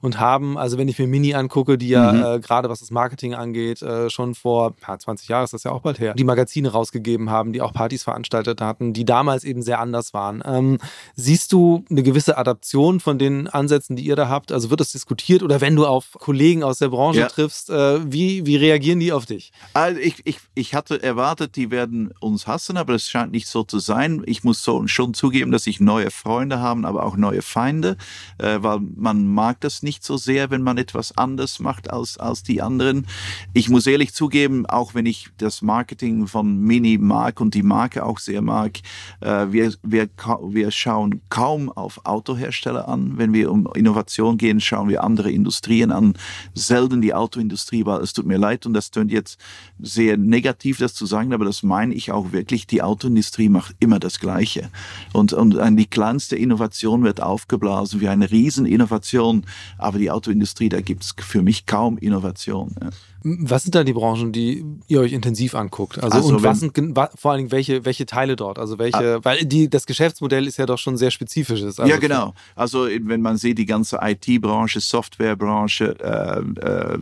[SPEAKER 2] und haben, also wenn ich mir Mini angucke, die ja mhm. Äh, gerade was das Marketing angeht, äh, schon vor ja, 20 Jahren ist das ja auch bald her, die Magazine rausgegeben haben, die auch Partys veranstaltet hatten, die damals eben sehr anders waren. Ähm, siehst du eine gewisse Adaption von den Ansätzen, die ihr da habt? Also wird das diskutiert oder wenn du auf Kollegen aus der Branche ja. triffst, äh, wie, wie reagieren die auf dich?
[SPEAKER 1] Also ich, ich, ich hatte erwartet, die werden uns hassen, aber es scheint nicht so zu sein. Ich muss so schon zugeben, dass ich neue Freunde habe, aber auch neue Feinde, äh, weil man mag das nicht so sehr, wenn man etwas anders macht als, als die anderen. Ich muss ehrlich zugeben, auch wenn ich das Marketing von Mini mag und die Marke auch sehr mag, äh, wir, wir, wir schauen kaum auf Autohersteller an. Wenn wir um Innovation gehen, schauen wir andere Industrien an selten die Autoindustrie, weil es tut mir leid und das tönt jetzt sehr negativ, das zu sagen, aber das meine ich auch wirklich. Die Autoindustrie macht immer das Gleiche. Und, und die kleinste Innovation wird aufgeblasen wie eine Rieseninnovation, aber die Autoindustrie, da gibt es für mich kaum Innovation. Ja.
[SPEAKER 2] Was sind da die Branchen, die ihr euch intensiv anguckt? Also, also und was sind vor allen Dingen welche, welche Teile dort? Also welche, ah, weil die, das Geschäftsmodell ist ja doch schon sehr spezifisch. Also
[SPEAKER 1] ja, genau. Also wenn man sieht, die ganze IT-Branche, Softwarebranche, äh, äh,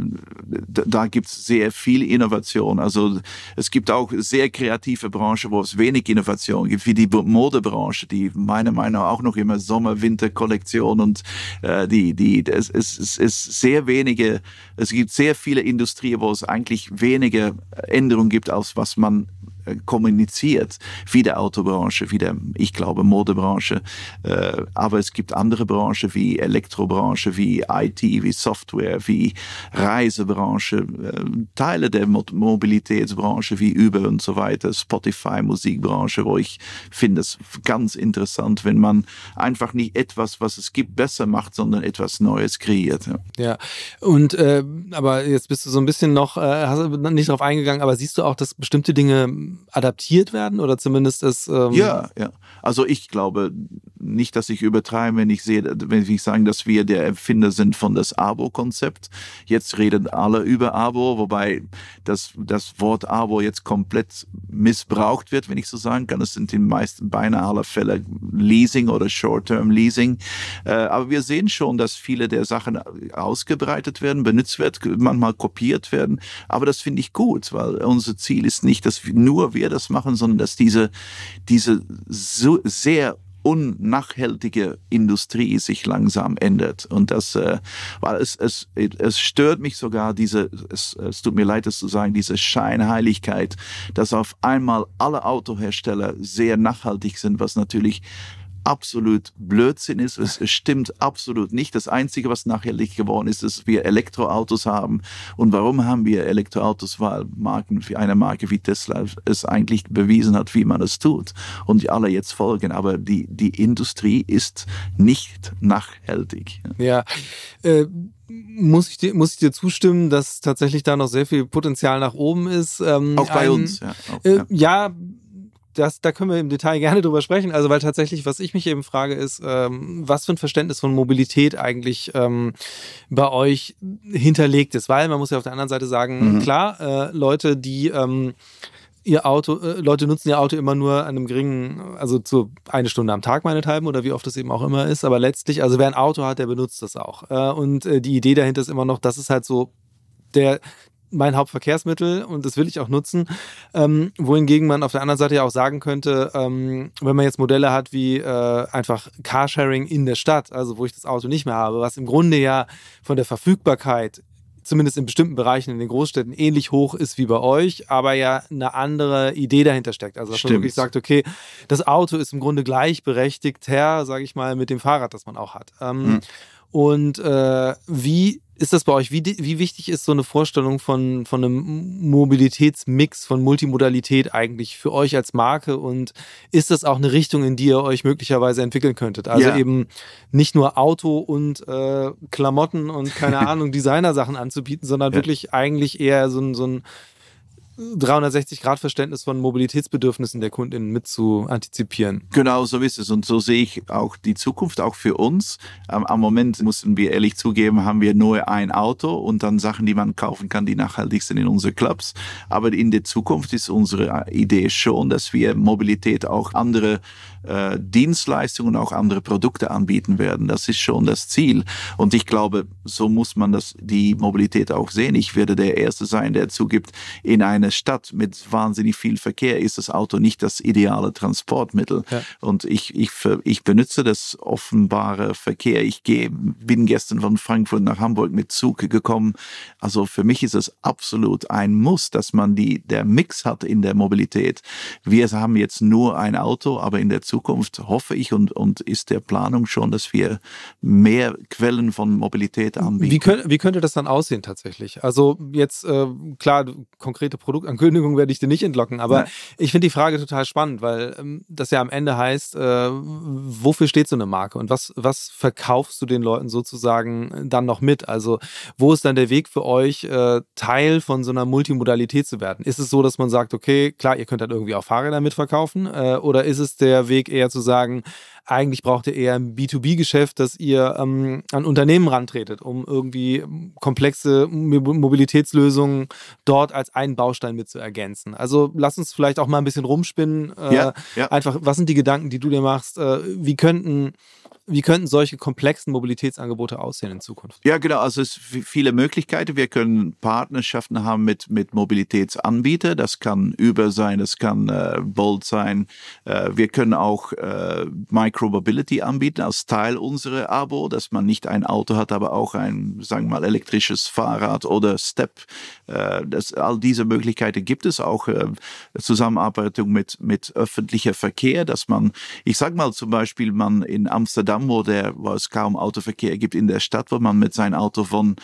[SPEAKER 1] da gibt es sehr viel Innovation. Also es gibt auch sehr kreative Branchen, wo es wenig Innovation gibt, wie die Modebranche, die meiner Meinung nach auch noch immer Sommer-Winter-Kollektion und äh, die, die, es, es, sehr wenige, es gibt sehr viele Industrien, Industrie, wo es eigentlich weniger Änderungen gibt, als was man kommuniziert, wie der Autobranche, wie der, ich glaube, Modebranche. Äh, aber es gibt andere Branchen wie Elektrobranche, wie IT, wie Software, wie Reisebranche, äh, Teile der Mobilitätsbranche wie Uber und so weiter, Spotify, Musikbranche, wo ich finde es ganz interessant, wenn man einfach nicht etwas, was es gibt, besser macht, sondern etwas Neues kreiert.
[SPEAKER 2] Ja, und äh, aber jetzt bist du so ein bisschen noch, äh, hast du nicht darauf eingegangen, aber siehst du auch, dass bestimmte Dinge adaptiert werden oder zumindest ist.
[SPEAKER 1] Ähm ja, ja. Also ich glaube nicht, dass ich übertreibe, wenn ich sehe, wenn ich sage, dass wir der Erfinder sind von das Abo-Konzept. Jetzt reden alle über Abo, wobei das, das Wort Abo jetzt komplett missbraucht wird, wenn ich so sagen kann. Es sind in meisten, beinahe aller Fälle Leasing oder Short-Term-Leasing. Äh, aber wir sehen schon, dass viele der Sachen ausgebreitet werden, benutzt werden, manchmal kopiert werden. Aber das finde ich gut, weil unser Ziel ist nicht, dass nur wir das machen, sondern dass diese, diese so sehr unnachhaltige Industrie sich langsam ändert. Und das, äh, weil es, es, es stört mich sogar diese, es, es tut mir leid, das zu sagen, diese Scheinheiligkeit, dass auf einmal alle Autohersteller sehr nachhaltig sind, was natürlich absolut Blödsinn ist. Es, stimmt absolut nicht. Das Einzige, was nachhaltig geworden ist, ist, dass wir Elektroautos haben. Und warum haben wir Elektroautos? Weil Marken, wie eine Marke wie Tesla es eigentlich bewiesen hat, wie man es tut. Und die alle jetzt folgen. Aber die, die Industrie ist nicht nachhaltig.
[SPEAKER 2] Ja. Äh muss ich, dir, muss ich dir zustimmen, dass tatsächlich da noch sehr viel Potenzial nach oben ist.
[SPEAKER 1] Ähm, auch bei ein, uns, ja.
[SPEAKER 2] Auch, äh, ja. ja das, da können wir im Detail gerne drüber sprechen. Also, weil tatsächlich, was ich mich eben frage, ist, ähm, was für ein Verständnis von Mobilität eigentlich ähm, bei euch hinterlegt ist. Weil man muss ja auf der anderen Seite sagen, mhm. klar, äh, Leute, die ähm, ihr Auto, äh, Leute nutzen ihr Auto immer nur an einem geringen, also zu eine Stunde am Tag meinethalben oder wie oft es eben auch immer ist, aber letztlich, also wer ein Auto hat, der benutzt das auch. Äh, und äh, die Idee dahinter ist immer noch, das ist halt so der, mein Hauptverkehrsmittel und das will ich auch nutzen. Ähm, wohingegen man auf der anderen Seite ja auch sagen könnte, ähm, wenn man jetzt Modelle hat wie äh, einfach Carsharing in der Stadt, also wo ich das Auto nicht mehr habe, was im Grunde ja von der Verfügbarkeit zumindest in bestimmten Bereichen in den Großstädten ähnlich hoch ist wie bei euch, aber ja eine andere Idee dahinter steckt. Also dass Stimmt. man wirklich sagt, okay, das Auto ist im Grunde gleichberechtigt her, sage ich mal, mit dem Fahrrad, das man auch hat. Ähm, mhm. Und äh, wie ist das bei euch? Wie, wie wichtig ist so eine Vorstellung von, von einem Mobilitätsmix, von Multimodalität eigentlich für euch als Marke? Und ist das auch eine Richtung, in die ihr euch möglicherweise entwickeln könntet? Also ja. eben nicht nur Auto und äh, Klamotten und keine Ahnung, Designersachen anzubieten, sondern ja. wirklich eigentlich eher so ein, so ein 360-Grad-Verständnis von Mobilitätsbedürfnissen der Kundinnen mit zu antizipieren.
[SPEAKER 1] Genau, so ist es. Und so sehe ich auch die Zukunft, auch für uns. Am, am Moment, mussten wir ehrlich zugeben, haben wir nur ein Auto und dann Sachen, die man kaufen kann, die nachhaltig sind in unsere Clubs. Aber in der Zukunft ist unsere Idee schon, dass wir Mobilität auch andere äh, Dienstleistungen, auch andere Produkte anbieten werden. Das ist schon das Ziel. Und ich glaube, so muss man das, die Mobilität auch sehen. Ich werde der Erste sein, der zugibt, in einer Stadt mit wahnsinnig viel Verkehr ist das Auto nicht das ideale Transportmittel. Ja. Und ich, ich, ich benutze das offenbare Verkehr. Ich gehe, bin gestern von Frankfurt nach Hamburg mit Zug gekommen. Also für mich ist es absolut ein Muss, dass man die, der Mix hat in der Mobilität. Wir haben jetzt nur ein Auto, aber in der Zukunft hoffe ich und, und ist der Planung schon, dass wir mehr Quellen von Mobilität anbieten.
[SPEAKER 2] Wie, könnt, wie könnte das dann aussehen tatsächlich? Also jetzt äh, klar, konkrete Produkte Produktankündigung werde ich dir nicht entlocken. Aber ja. ich finde die Frage total spannend, weil ähm, das ja am Ende heißt, äh, wofür steht so eine Marke und was, was verkaufst du den Leuten sozusagen dann noch mit? Also wo ist dann der Weg für euch, äh, Teil von so einer Multimodalität zu werden? Ist es so, dass man sagt, okay, klar, ihr könnt dann irgendwie auch Fahrräder mitverkaufen? Äh, oder ist es der Weg eher zu sagen, eigentlich braucht ihr eher ein B2B-Geschäft, dass ihr ähm, an Unternehmen rantretet, um irgendwie komplexe Mobilitätslösungen dort als einen Baustein mit zu ergänzen. Also lass uns vielleicht auch mal ein bisschen rumspinnen. Äh, ja, ja. Einfach, was sind die Gedanken, die du dir machst? Äh, wie könnten wie könnten solche komplexen Mobilitätsangebote aussehen in Zukunft?
[SPEAKER 1] Ja, genau. Also es sind viele Möglichkeiten. Wir können Partnerschaften haben mit, mit Mobilitätsanbietern. Das kann Uber sein, das kann äh, Bolt sein. Äh, wir können auch äh, Micromobility anbieten als Teil unserer Abo, dass man nicht ein Auto hat, aber auch ein, sagen wir mal, elektrisches Fahrrad oder Step. Äh, das, all diese Möglichkeiten gibt es auch. Äh, Zusammenarbeitung mit, mit öffentlicher Verkehr, dass man, ich sag mal zum Beispiel, man in Amsterdam wo, der, wo es kaum Autoverkehr gibt in der Stadt, wo man mit seinem Auto von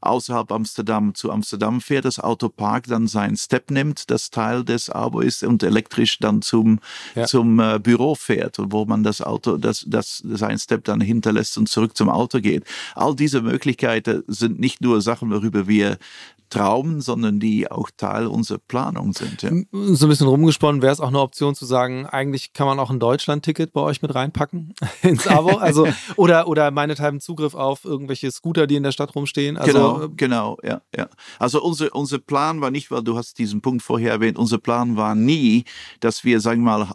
[SPEAKER 1] außerhalb Amsterdam zu Amsterdam fährt, das Auto parkt, dann sein Step nimmt, das Teil des Abo ist und elektrisch dann zum, ja. zum äh, Büro fährt und wo man das Auto, das, das, sein Step dann hinterlässt und zurück zum Auto geht. All diese Möglichkeiten sind nicht nur Sachen, worüber wir Traum, sondern die auch Teil unserer Planung sind. Ja.
[SPEAKER 2] So ein bisschen rumgesponnen, wäre es auch eine Option zu sagen, eigentlich kann man auch ein Deutschland-Ticket bei euch mit reinpacken ins Abo. Also, oder, oder meinethalben Zugriff auf irgendwelche Scooter, die in der Stadt rumstehen.
[SPEAKER 1] Also, genau, äh, genau, ja, ja. Also unser, unser Plan war nicht, weil du hast diesen Punkt vorher erwähnt, unser Plan war nie, dass wir, sagen wir mal,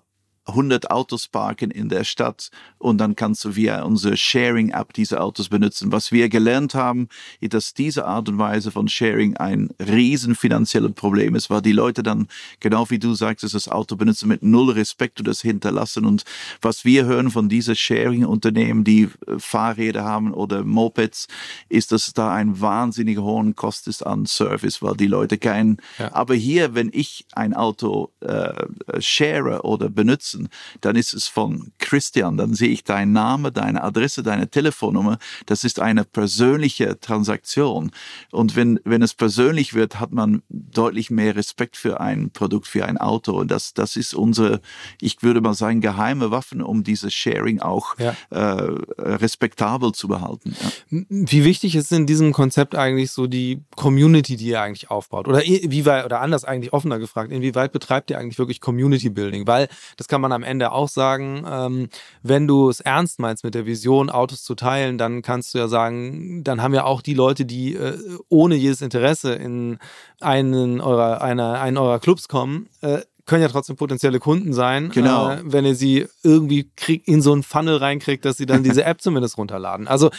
[SPEAKER 1] 100 Autos parken in der Stadt und dann kannst du via unsere Sharing-App diese Autos benutzen. Was wir gelernt haben, ist, dass diese Art und Weise von Sharing ein riesen finanzielles Problem ist, weil die Leute dann, genau wie du sagst, das Auto benutzen mit null Respekt und das hinterlassen. Und was wir hören von diesen Sharing-Unternehmen, die äh, Fahrräder haben oder Mopeds, ist, dass da ein wahnsinnig hohen Kost ist an Service, weil die Leute keinen. Ja. Aber hier, wenn ich ein Auto äh, share oder benutze, nutzen, dann ist es von Christian, dann sehe ich deinen Namen, deine Adresse, deine Telefonnummer. Das ist eine persönliche Transaktion. Und wenn, wenn es persönlich wird, hat man deutlich mehr Respekt für ein Produkt, für ein Auto. Und das, das ist unsere, ich würde mal sagen, geheime Waffen, um dieses Sharing auch ja. äh, respektabel zu behalten.
[SPEAKER 2] Ja. Wie wichtig ist in diesem Konzept eigentlich so die Community, die ihr eigentlich aufbaut? Oder wie weit, oder anders eigentlich offener gefragt, inwieweit betreibt ihr eigentlich wirklich Community Building? Weil das kann man am Ende auch sagen, ähm, wenn du es ernst meinst mit der Vision, Autos zu teilen, dann kannst du ja sagen, dann haben ja auch die Leute, die äh, ohne jedes Interesse in einen eurer, einer, einen eurer Clubs kommen, äh, können ja trotzdem potenzielle Kunden sein,
[SPEAKER 1] genau.
[SPEAKER 2] äh, wenn ihr sie irgendwie krieg, in so einen Funnel reinkriegt, dass sie dann diese App zumindest runterladen. Also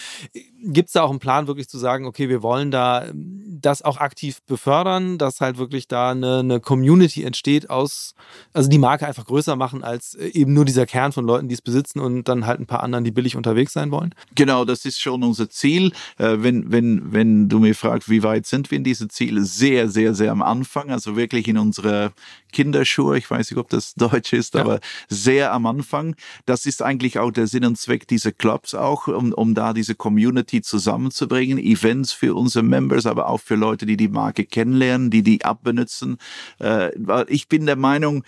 [SPEAKER 2] gibt es da auch einen Plan, wirklich zu sagen, okay, wir wollen da ähm, das auch aktiv befördern, dass halt wirklich da eine, eine Community entsteht aus, also die Marke einfach größer machen als äh, eben nur dieser Kern von Leuten, die es besitzen und dann halt ein paar anderen, die billig unterwegs sein wollen?
[SPEAKER 1] Genau, das ist schon unser Ziel. Äh, wenn, wenn, wenn du mir fragst, wie weit sind wir in diese Ziele, sehr, sehr, sehr am Anfang, also wirklich in unserer Kinderschuhe, ich weiß nicht, ob das Deutsch ist, ja. aber sehr am Anfang. Das ist eigentlich auch der Sinn und Zweck dieser Clubs auch, um, um da diese Community zusammenzubringen, Events für unsere Members, aber auch für Leute, die die Marke kennenlernen, die die abbenutzen. Äh, ich bin der Meinung,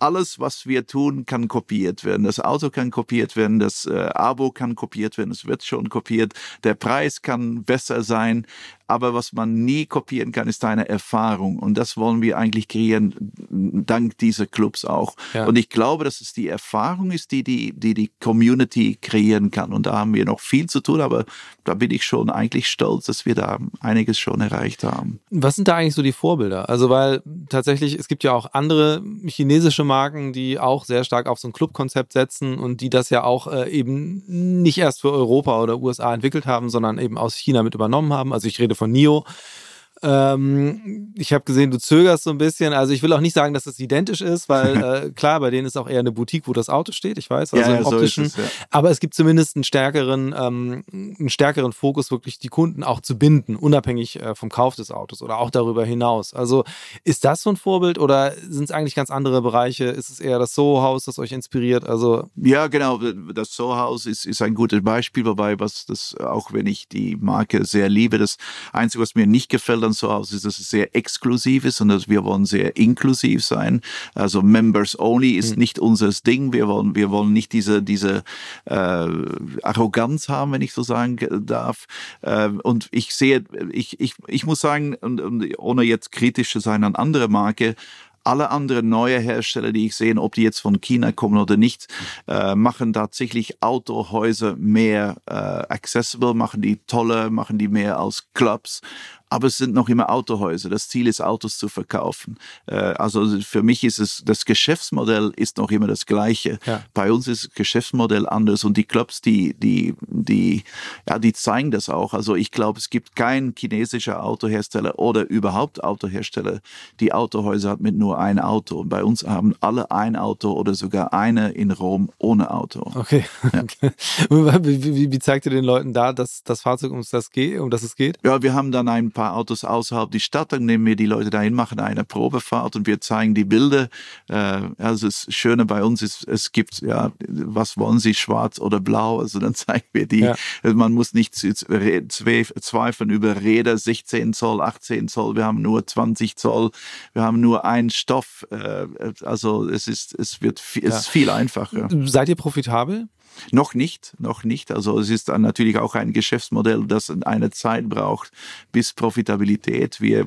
[SPEAKER 1] alles, was wir tun, kann kopiert werden. Das Auto kann kopiert werden, das äh, Abo kann kopiert werden, es wird schon kopiert, der Preis kann besser sein. Aber was man nie kopieren kann, ist deine Erfahrung. Und das wollen wir eigentlich kreieren, dank dieser Clubs auch. Ja. Und ich glaube, dass es die Erfahrung ist, die die, die die Community kreieren kann. Und da haben wir noch viel zu tun, aber da bin ich schon eigentlich stolz, dass wir da einiges schon erreicht haben.
[SPEAKER 2] Was sind da eigentlich so die Vorbilder? Also, weil tatsächlich, es gibt ja auch andere chinesische Marken, die auch sehr stark auf so ein Clubkonzept setzen und die das ja auch äh, eben nicht erst für Europa oder USA entwickelt haben, sondern eben aus China mit übernommen haben. Also ich rede von NIO. Ähm, ich habe gesehen, du zögerst so ein bisschen. Also ich will auch nicht sagen, dass es identisch ist, weil äh, klar, bei denen ist auch eher eine Boutique, wo das Auto steht, ich weiß, also ja, im optischen. So es, ja. Aber es gibt zumindest einen stärkeren, ähm, einen stärkeren Fokus, wirklich die Kunden auch zu binden, unabhängig äh, vom Kauf des Autos oder auch darüber hinaus. Also ist das so ein Vorbild oder sind es eigentlich ganz andere Bereiche? Ist es eher das Soho-Haus, das euch inspiriert? Also
[SPEAKER 1] ja, genau. Das Soho-Haus ist, ist ein gutes Beispiel, wobei was das auch wenn ich die Marke sehr liebe, das Einzige, was mir nicht gefällt dann so aus, dass es sehr exklusiv ist und dass wir wollen sehr inklusiv sein. Also Members Only ist mhm. nicht unser Ding. Wir wollen, wir wollen nicht diese, diese äh, Arroganz haben, wenn ich so sagen darf. Äh, und ich sehe, ich, ich, ich muss sagen, und, und ohne jetzt kritisch zu sein an andere Marke, alle anderen neue Hersteller, die ich sehe, ob die jetzt von China kommen oder nicht, äh, machen tatsächlich Autohäuser mehr äh, accessible, machen die toller, machen die mehr aus Clubs aber es sind noch immer Autohäuser. Das Ziel ist, Autos zu verkaufen. Äh, also für mich ist es, das Geschäftsmodell ist noch immer das gleiche. Ja. Bei uns ist das Geschäftsmodell anders und die Clubs, die, die, die, ja, die zeigen das auch. Also ich glaube, es gibt keinen chinesischer Autohersteller oder überhaupt Autohersteller, die Autohäuser hat mit nur einem Auto. Und bei uns haben alle ein Auto oder sogar eine in Rom ohne Auto.
[SPEAKER 2] Okay. Ja. wie, wie, wie zeigt ihr den Leuten da, dass das Fahrzeug, um das, geht, um das es geht?
[SPEAKER 1] Ja, wir haben dann ein paar Autos außerhalb die Stadt, dann nehmen wir die Leute dahin, machen eine Probefahrt und wir zeigen die Bilder. Äh, also das Schöne bei uns ist, es gibt, ja, was wollen Sie, schwarz oder blau? Also dann zeigen wir die. Ja. Also man muss nicht zweifeln über Räder, 16 Zoll, 18 Zoll, wir haben nur 20 Zoll, wir haben nur einen Stoff. Äh, also es ist, es wird, es ja. ist viel einfacher.
[SPEAKER 2] Seid ihr profitabel?
[SPEAKER 1] Noch nicht, noch nicht. Also es ist dann natürlich auch ein Geschäftsmodell, das eine Zeit braucht bis Profitabilität. Wir,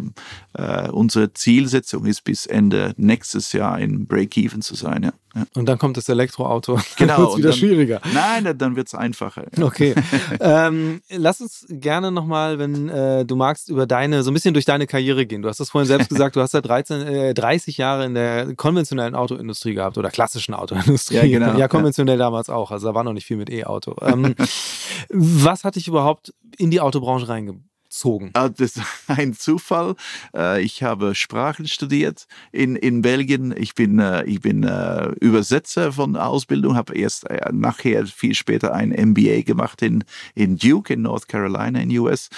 [SPEAKER 1] äh, unsere Zielsetzung ist bis Ende nächstes Jahr in Break-Even zu sein. Ja.
[SPEAKER 2] Ja. Und dann kommt das Elektroauto.
[SPEAKER 1] Genau.
[SPEAKER 2] dann wird es wieder
[SPEAKER 1] dann,
[SPEAKER 2] schwieriger.
[SPEAKER 1] Nein, dann wird es einfacher.
[SPEAKER 2] Ja. Okay. ähm, lass uns gerne nochmal, wenn äh, du magst, über deine, so ein bisschen durch deine Karriere gehen. Du hast das vorhin selbst gesagt, du hast ja 13, äh, 30 Jahre in der konventionellen Autoindustrie gehabt oder klassischen Autoindustrie. Ja, genau. Ja, konventionell damals auch. Also da war noch nicht viel mit E-Auto. Ähm, was hat dich überhaupt in die Autobranche reingebracht? gezogen?
[SPEAKER 1] Ah, das ist ein Zufall. Äh, ich habe Sprachen studiert in, in Belgien. Ich bin, äh, ich bin äh, Übersetzer von Ausbildung, habe erst nachher viel später ein MBA gemacht in, in Duke in North Carolina in US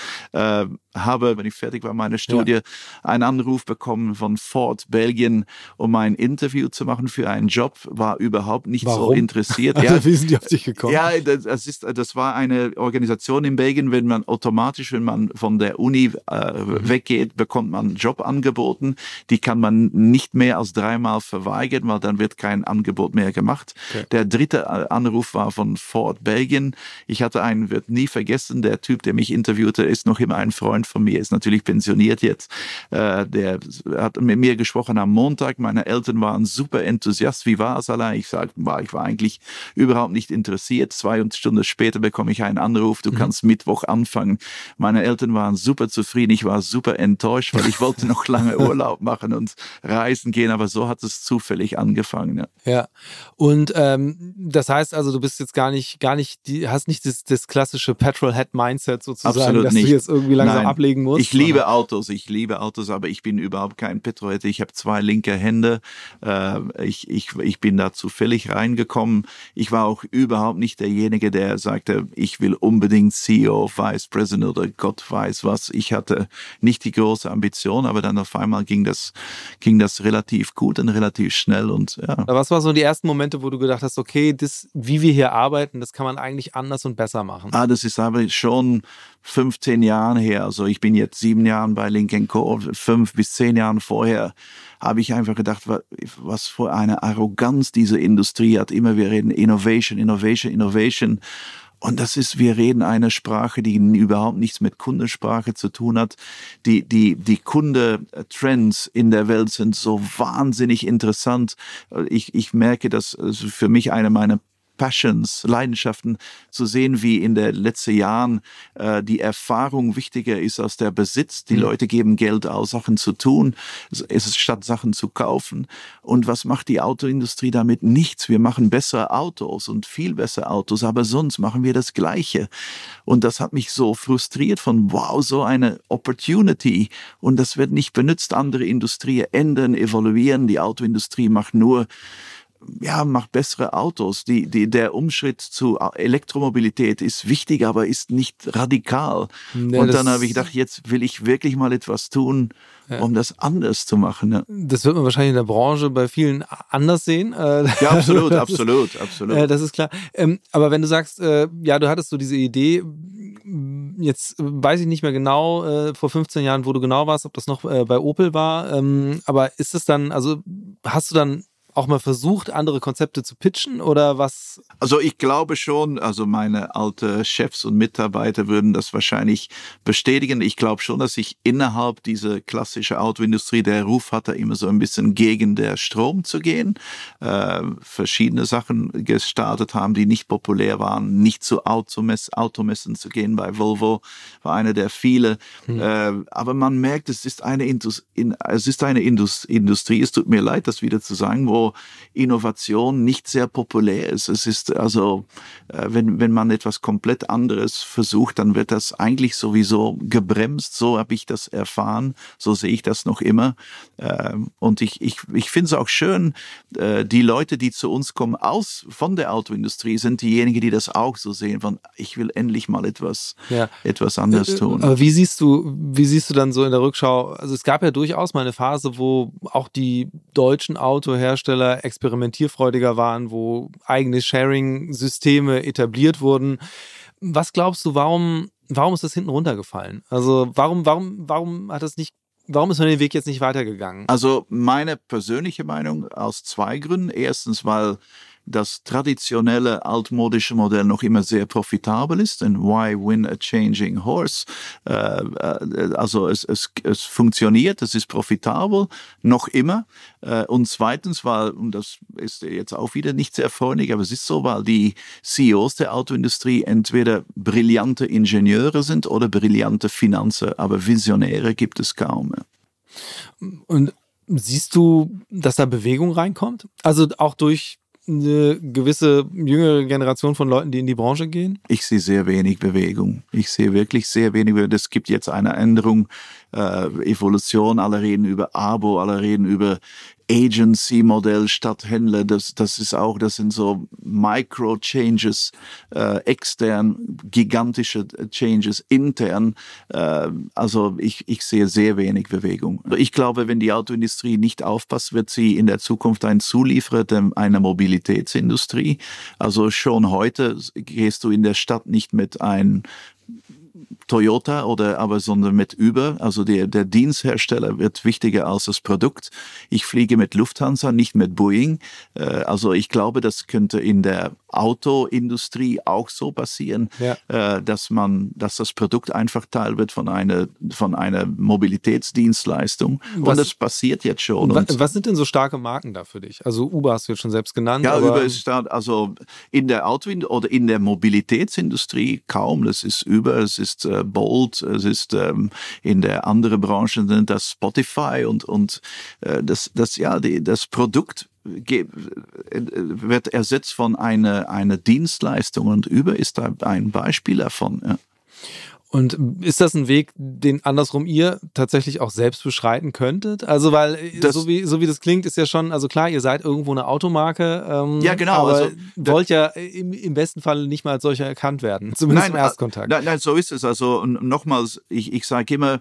[SPEAKER 1] habe, wenn ich fertig war, meine Studie, ja. einen Anruf bekommen von Ford Belgien, um ein Interview zu machen für einen Job, war überhaupt nicht Warum? so interessiert.
[SPEAKER 2] Also, ja, wie sind die auf dich gekommen?
[SPEAKER 1] Ja, das, ist, das war eine Organisation in Belgien, wenn man automatisch, wenn man von der Uni äh, mhm. weggeht, bekommt man Job angeboten. Die kann man nicht mehr als dreimal verweigern, weil dann wird kein Angebot mehr gemacht. Okay. Der dritte äh, Anruf war von Ford Belgien. Ich hatte einen, wird nie vergessen, der Typ, der mich interviewte, ist noch immer ein Freund Freund von mir ist natürlich pensioniert jetzt. Äh, der hat mit mir gesprochen am Montag. Meine Eltern waren super enthusiast. Wie war es allein? Ich sagte, war, ich war eigentlich überhaupt nicht interessiert. Zwei Stunden später bekomme ich einen Anruf, du mhm. kannst Mittwoch anfangen. Meine Eltern waren super zufrieden. Ich war super enttäuscht, weil ich wollte noch lange Urlaub machen und reisen gehen, aber so hat es zufällig angefangen. Ja,
[SPEAKER 2] ja. und ähm, das heißt also, du bist jetzt gar nicht, gar nicht, die, hast nicht das, das klassische Petrolhead-Mindset sozusagen,
[SPEAKER 1] Absolut
[SPEAKER 2] dass
[SPEAKER 1] nicht.
[SPEAKER 2] du jetzt irgendwie langsam Nein ablegen muss.
[SPEAKER 1] Ich liebe Autos, ich liebe Autos, aber ich bin überhaupt kein Petrohead. Ich habe zwei linke Hände. Äh, ich, ich, ich bin da zufällig reingekommen. Ich war auch überhaupt nicht derjenige, der sagte, ich will unbedingt CEO, Vice President oder Gott weiß was. Ich hatte nicht die große Ambition, aber dann auf einmal ging das, ging das relativ gut und relativ schnell und ja.
[SPEAKER 2] Was waren so die ersten Momente, wo du gedacht hast, okay, das, wie wir hier arbeiten, das kann man eigentlich anders und besser machen?
[SPEAKER 1] Ah, das ist aber schon 15 Jahren her, also ich bin jetzt sieben Jahren bei Lincoln Co., fünf bis zehn Jahren vorher, habe ich einfach gedacht, was für eine Arroganz diese Industrie hat. Immer wir reden Innovation, Innovation, Innovation. Und das ist, wir reden eine Sprache, die überhaupt nichts mit Kundensprache zu tun hat. Die, die, die Kunde-Trends in der Welt sind so wahnsinnig interessant. Ich, ich merke, dass für mich eine meiner Passions, Leidenschaften, zu sehen, wie in den letzten Jahren äh, die Erfahrung wichtiger ist als der Besitz. Die mhm. Leute geben Geld aus, Sachen zu tun, es ist statt Sachen zu kaufen. Und was macht die Autoindustrie damit? Nichts. Wir machen bessere Autos und viel bessere Autos, aber sonst machen wir das Gleiche. Und das hat mich so frustriert von, wow, so eine Opportunity. Und das wird nicht benutzt. Andere Industrien ändern, evaluieren. Die Autoindustrie macht nur ja, macht bessere Autos. Die, die, der Umschritt zu Elektromobilität ist wichtig, aber ist nicht radikal. Ja, und dann habe ich gedacht, jetzt will ich wirklich mal etwas tun, ja. um das anders zu machen. Ja.
[SPEAKER 2] Das wird man wahrscheinlich in der Branche bei vielen anders sehen.
[SPEAKER 1] Äh, ja, absolut, absolut, absolut.
[SPEAKER 2] Äh, das ist klar. Ähm, aber wenn du sagst, äh, ja, du hattest so diese Idee, jetzt weiß ich nicht mehr genau, vor 15 Jahren, wo du genau warst, ob das noch bei Opel war. Ähm, aber ist es dann, also hast du dann auch mal versucht, andere Konzepte zu pitchen oder was?
[SPEAKER 1] Also ich glaube schon, also meine alte Chefs und Mitarbeiter würden das wahrscheinlich bestätigen. Ich glaube schon, dass ich innerhalb dieser klassischen Autoindustrie der Ruf hatte, immer so ein bisschen gegen der Strom zu gehen, äh, verschiedene Sachen gestartet haben, die nicht populär waren, nicht zu Automess Automessen zu gehen. Bei Volvo war einer der viele. Hm. Äh, aber man merkt, es ist eine, Indus in, es ist eine Indus Industrie. Es tut mir leid, das wieder zu sagen, wo Innovation nicht sehr populär ist. Es ist also, äh, wenn, wenn man etwas komplett anderes versucht, dann wird das eigentlich sowieso gebremst. So habe ich das erfahren. So sehe ich das noch immer. Ähm, und ich, ich, ich finde es auch schön, äh, die Leute, die zu uns kommen aus von der Autoindustrie, sind diejenigen, die das auch so sehen, von ich will endlich mal etwas, ja. etwas anderes tun.
[SPEAKER 2] Aber wie siehst du, wie siehst du dann so in der Rückschau? Also es gab ja durchaus mal eine Phase, wo auch die deutschen Autohersteller Hersteller experimentierfreudiger waren, wo eigene Sharing-Systeme etabliert wurden. Was glaubst du, warum, warum ist das hinten runtergefallen? Also warum, warum, warum hat das nicht Warum ist man den Weg jetzt nicht weitergegangen?
[SPEAKER 1] Also meine persönliche Meinung aus zwei Gründen. Erstens, weil das traditionelle altmodische Modell noch immer sehr profitabel ist. Denn why win a changing horse? Äh, äh, also es, es, es funktioniert, es ist profitabel, noch immer. Äh, und zweitens, weil, und das ist jetzt auch wieder nicht sehr freundlich, aber es ist so, weil die CEOs der Autoindustrie entweder brillante Ingenieure sind oder brillante Finanzer, aber Visionäre gibt es kaum.
[SPEAKER 2] Und siehst du, dass da Bewegung reinkommt? Also auch durch eine gewisse jüngere Generation von Leuten, die in die Branche gehen?
[SPEAKER 1] Ich sehe sehr wenig Bewegung. Ich sehe wirklich sehr wenig. Es gibt jetzt eine Änderung, äh, Evolution. Alle reden über Abo, alle reden über Agency-Modell statt Händler, das, das ist auch, das sind so Micro-Changes äh, extern, gigantische Changes intern. Äh, also ich, ich sehe sehr wenig Bewegung. Ich glaube, wenn die Autoindustrie nicht aufpasst, wird sie in der Zukunft ein Zulieferer einer Mobilitätsindustrie. Also schon heute gehst du in der Stadt nicht mit einem Toyota oder aber sondern mit Uber. Also der, der Diensthersteller wird wichtiger als das Produkt. Ich fliege mit Lufthansa, nicht mit Boeing. Äh, also ich glaube, das könnte in der Autoindustrie auch so passieren, ja. Äh, dass man, dass das Produkt einfach Teil wird von einer, von einer Mobilitätsdienstleistung. Was, Und das passiert jetzt schon.
[SPEAKER 2] Was, was, sind denn so starke Marken da für dich? Also Uber hast du jetzt schon selbst genannt.
[SPEAKER 1] Ja, Uber ist stark, also in der Auto- oder in der Mobilitätsindustrie kaum. Das ist Uber, es ist äh, Bolt, es ist ähm, in der anderen Branche das Spotify und, und äh, das, das, ja, die, das Produkt äh, wird ersetzt von einer, einer Dienstleistung und Uber ist da ein Beispiel davon. Ja.
[SPEAKER 2] Und ist das ein Weg, den andersrum ihr tatsächlich auch selbst beschreiten könntet? Also, weil äh, das, so, wie, so wie das klingt, ist ja schon, also klar, ihr seid irgendwo eine Automarke. Ähm, ja, genau. Aber also, wollt ja im, im, besten Fall nicht mal als solcher erkannt werden, zumindest nein, im Erstkontakt.
[SPEAKER 1] Nein, nein, so ist es. Also nochmals, ich, ich sage immer,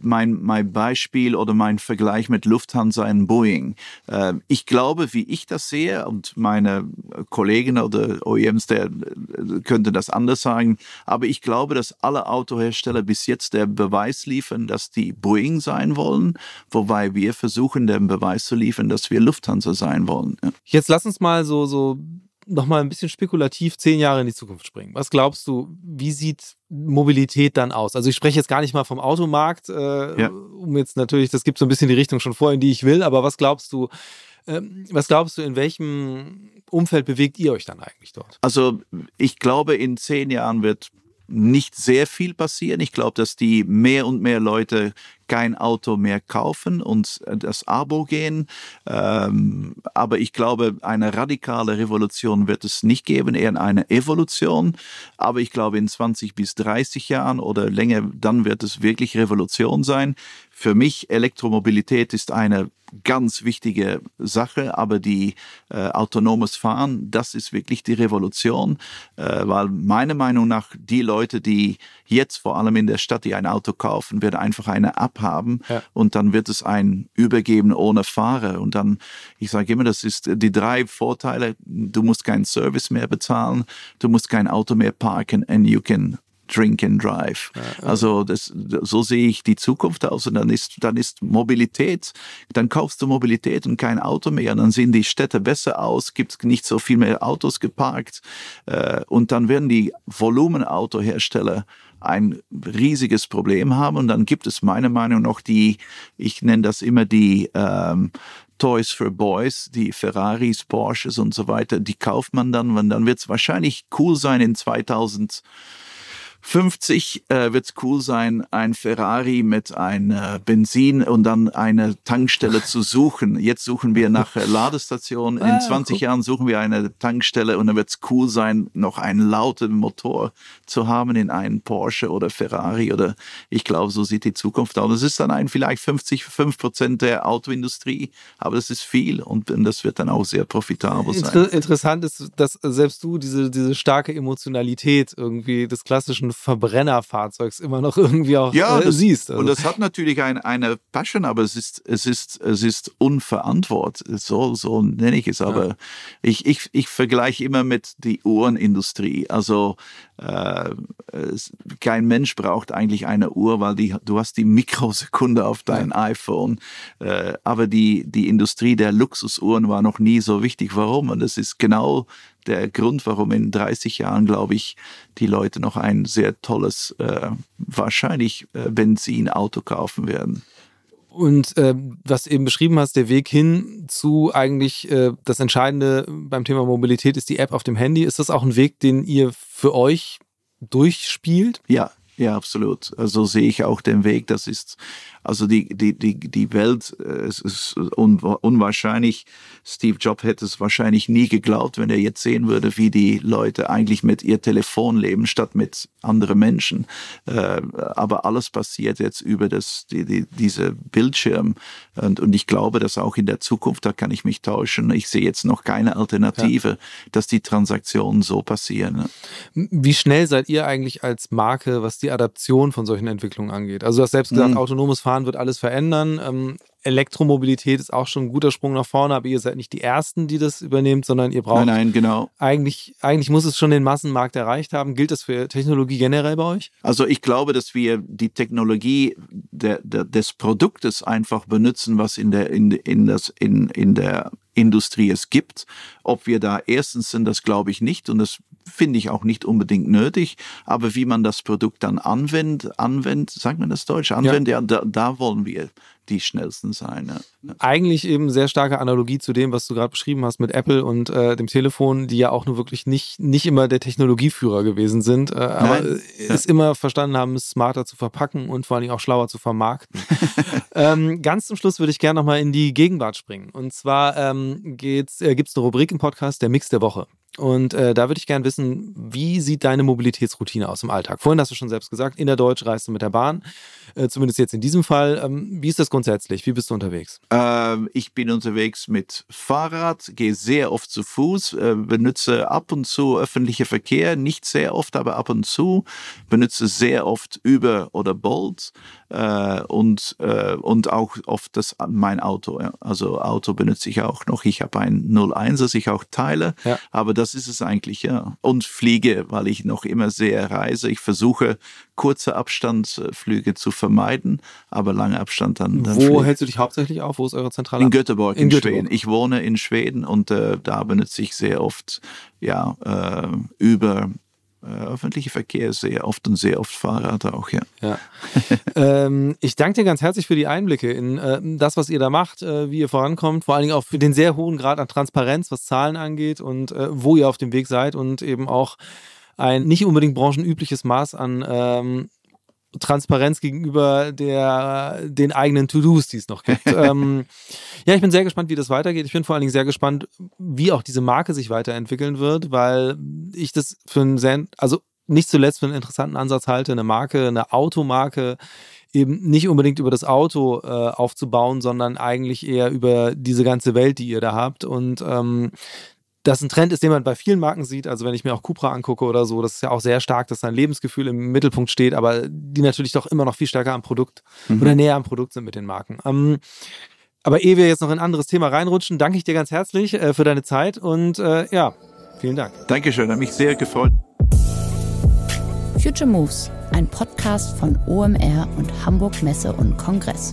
[SPEAKER 1] mein, mein Beispiel oder mein Vergleich mit Lufthansa und Boeing. Äh, ich glaube, wie ich das sehe, und meine Kollegen oder OEMs, der äh, könnte das anders sagen, aber ich glaube, dass alle Autos Autohersteller bis jetzt der Beweis liefern, dass die Boeing sein wollen, wobei wir versuchen, den Beweis zu liefern, dass wir Lufthansa sein wollen. Ja.
[SPEAKER 2] Jetzt lass uns mal so, so nochmal ein bisschen spekulativ zehn Jahre in die Zukunft springen. Was glaubst du, wie sieht Mobilität dann aus? Also ich spreche jetzt gar nicht mal vom Automarkt, äh, ja. um jetzt natürlich, das gibt so ein bisschen die Richtung schon vor, in die ich will, aber was glaubst du, äh, was glaubst du, in welchem Umfeld bewegt ihr euch dann eigentlich dort?
[SPEAKER 1] Also ich glaube, in zehn Jahren wird nicht sehr viel passieren. Ich glaube, dass die mehr und mehr Leute kein Auto mehr kaufen und das Abo gehen. Ähm, aber ich glaube, eine radikale Revolution wird es nicht geben, eher eine Evolution. Aber ich glaube, in 20 bis 30 Jahren oder länger, dann wird es wirklich Revolution sein. Für mich Elektromobilität ist eine ganz wichtige Sache, aber die äh, autonomes Fahren, das ist wirklich die Revolution, äh, weil meiner Meinung nach die Leute, die jetzt vor allem in der Stadt, die ein Auto kaufen, werden einfach eine App haben ja. und dann wird es ein Übergeben ohne Fahrer. Und dann, ich sage immer, das ist die drei Vorteile, du musst keinen Service mehr bezahlen, du musst kein Auto mehr parken and you can Drink and Drive. Ja, also das, so sehe ich die Zukunft aus. Und dann ist, dann ist Mobilität, dann kaufst du Mobilität und kein Auto mehr, dann sehen die Städte besser aus, gibt nicht so viel mehr Autos geparkt. Äh, und dann werden die Volumenautohersteller ein riesiges Problem haben. Und dann gibt es meiner Meinung nach die, ich nenne das immer die ähm, Toys for Boys, die Ferraris, Porsches und so weiter, die kauft man dann, und dann wird es wahrscheinlich cool sein in 2000 50 äh, wird es cool sein, ein Ferrari mit einem äh, Benzin und dann eine Tankstelle zu suchen. Jetzt suchen wir nach äh, Ladestationen. In ah, 20 cool. Jahren suchen wir eine Tankstelle und dann wird es cool sein, noch einen lauten Motor zu haben in einem Porsche oder Ferrari oder ich glaube, so sieht die Zukunft aus. Das ist dann ein vielleicht 50, 5 Prozent der Autoindustrie, aber das ist viel und, und das wird dann auch sehr profitabel sein.
[SPEAKER 2] Inter interessant ist, dass selbst du diese, diese starke Emotionalität irgendwie des klassischen Verbrennerfahrzeugs immer noch irgendwie auch ja,
[SPEAKER 1] äh, das,
[SPEAKER 2] siehst.
[SPEAKER 1] Also. Und das hat natürlich ein, eine Passion, aber es ist, es ist, es ist unverantwortlich. So, so nenne ich es. Aber ja. ich, ich, ich vergleiche immer mit die Uhrenindustrie. Also äh, kein Mensch braucht eigentlich eine Uhr, weil die, du hast die Mikrosekunde auf dein ja. iPhone. Äh, aber die, die Industrie der Luxusuhren war noch nie so wichtig. Warum? Und es ist genau der Grund, warum in 30 Jahren, glaube ich, die Leute noch ein sehr tolles, äh, wahrscheinlich äh, Benzinauto kaufen werden.
[SPEAKER 2] Und äh, was du eben beschrieben hast, der Weg hin zu eigentlich äh, das Entscheidende beim Thema Mobilität ist die App auf dem Handy. Ist das auch ein Weg, den ihr für euch durchspielt?
[SPEAKER 1] Ja, ja, absolut. Also sehe ich auch den Weg. Das ist also die, die, die, die Welt, äh, es ist unwahrscheinlich. Steve Jobs hätte es wahrscheinlich nie geglaubt, wenn er jetzt sehen würde, wie die Leute eigentlich mit ihr Telefon leben, statt mit anderen Menschen. Äh, aber alles passiert jetzt über das, die, die, diese Bildschirm. Und, und ich glaube, dass auch in der Zukunft, da kann ich mich täuschen, ich sehe jetzt noch keine Alternative, ja. dass die Transaktionen so passieren.
[SPEAKER 2] Wie schnell seid ihr eigentlich als Marke, was die Adaption von solchen Entwicklungen angeht? Also du hast selbst gesagt, mhm. autonomes Fahren Fahren wird alles verändern. Ähm, Elektromobilität ist auch schon ein guter Sprung nach vorne, aber ihr seid nicht die Ersten, die das übernehmt, sondern ihr braucht.
[SPEAKER 1] Nein, nein, genau.
[SPEAKER 2] Eigentlich, eigentlich muss es schon den Massenmarkt erreicht haben. Gilt das für Technologie generell bei euch?
[SPEAKER 1] Also ich glaube, dass wir die Technologie der, der, des Produktes einfach benutzen, was in der, in, in, das, in, in der Industrie es gibt. Ob wir da erstens sind, das glaube ich nicht und das finde ich auch nicht unbedingt nötig. Aber wie man das Produkt dann anwendet, anwendet, sagt man das Deutsch, anwendet, ja, ja da, da wollen wir die schnellsten sein. Ja.
[SPEAKER 2] Eigentlich eben sehr starke Analogie zu dem, was du gerade beschrieben hast mit Apple und äh, dem Telefon, die ja auch nur wirklich nicht, nicht immer der Technologieführer gewesen sind, äh, aber ja. es immer verstanden haben, es smarter zu verpacken und vor allem auch schlauer zu vermarkten. ähm, ganz zum Schluss würde ich gerne nochmal in die Gegenwart springen. Und zwar ähm, äh, gibt es eine Rubrik im Podcast, der Mix der Woche. Und äh, da würde ich gerne wissen, wie sieht deine Mobilitätsroutine aus im Alltag? Vorhin hast du schon selbst gesagt, in der Deutsch reist du mit der Bahn, äh, zumindest jetzt in diesem Fall. Ähm, wie ist das grundsätzlich? Wie bist du unterwegs?
[SPEAKER 1] Ähm, ich bin unterwegs mit Fahrrad, gehe sehr oft zu Fuß, äh, benutze ab und zu öffentliche Verkehr, nicht sehr oft, aber ab und zu, benutze sehr oft Uber oder Bolt äh, und, äh, und auch oft das, mein Auto. Ja. Also Auto benutze ich auch noch. Ich habe ein 01, das ich auch teile, ja. aber das ist es eigentlich, ja. Und fliege, weil ich noch immer sehr reise. Ich versuche kurze Abstandsflüge zu vermeiden, aber lange Abstand dann. dann
[SPEAKER 2] Wo fliegen. hältst du dich hauptsächlich auf? Wo ist eure Zentrale?
[SPEAKER 1] In Göteborg, in, in Göteborg. Schweden. Ich wohne in Schweden und äh, da benutze ich sehr oft ja, äh, über äh, öffentliche Verkehr sehr oft und sehr oft Fahrrad auch, ja.
[SPEAKER 2] ja. ähm, ich danke dir ganz herzlich für die Einblicke in äh, das, was ihr da macht, äh, wie ihr vorankommt, vor allen Dingen auch für den sehr hohen Grad an Transparenz, was Zahlen angeht und äh, wo ihr auf dem Weg seid und eben auch ein nicht unbedingt branchenübliches Maß an ähm, Transparenz gegenüber der, den eigenen To-Dos, die es noch gibt. ähm, ja, ich bin sehr gespannt, wie das weitergeht. Ich bin vor allen Dingen sehr gespannt, wie auch diese Marke sich weiterentwickeln wird, weil ich das für einen sehr, also nicht zuletzt für einen interessanten Ansatz halte, eine Marke, eine Automarke eben nicht unbedingt über das Auto äh, aufzubauen, sondern eigentlich eher über diese ganze Welt, die ihr da habt. Und ähm, das ein Trend ist, den man bei vielen Marken sieht. Also wenn ich mir auch Cupra angucke oder so, das ist ja auch sehr stark, dass sein Lebensgefühl im Mittelpunkt steht, aber die natürlich doch immer noch viel stärker am Produkt mhm. oder näher am Produkt sind mit den Marken. Ähm, aber ehe wir jetzt noch in ein anderes Thema reinrutschen, danke ich dir ganz herzlich äh, für deine Zeit und äh, ja, vielen Dank.
[SPEAKER 1] Dankeschön, hat mich sehr gefreut.
[SPEAKER 3] Future Moves, ein Podcast von OMR und Hamburg Messe und Kongress.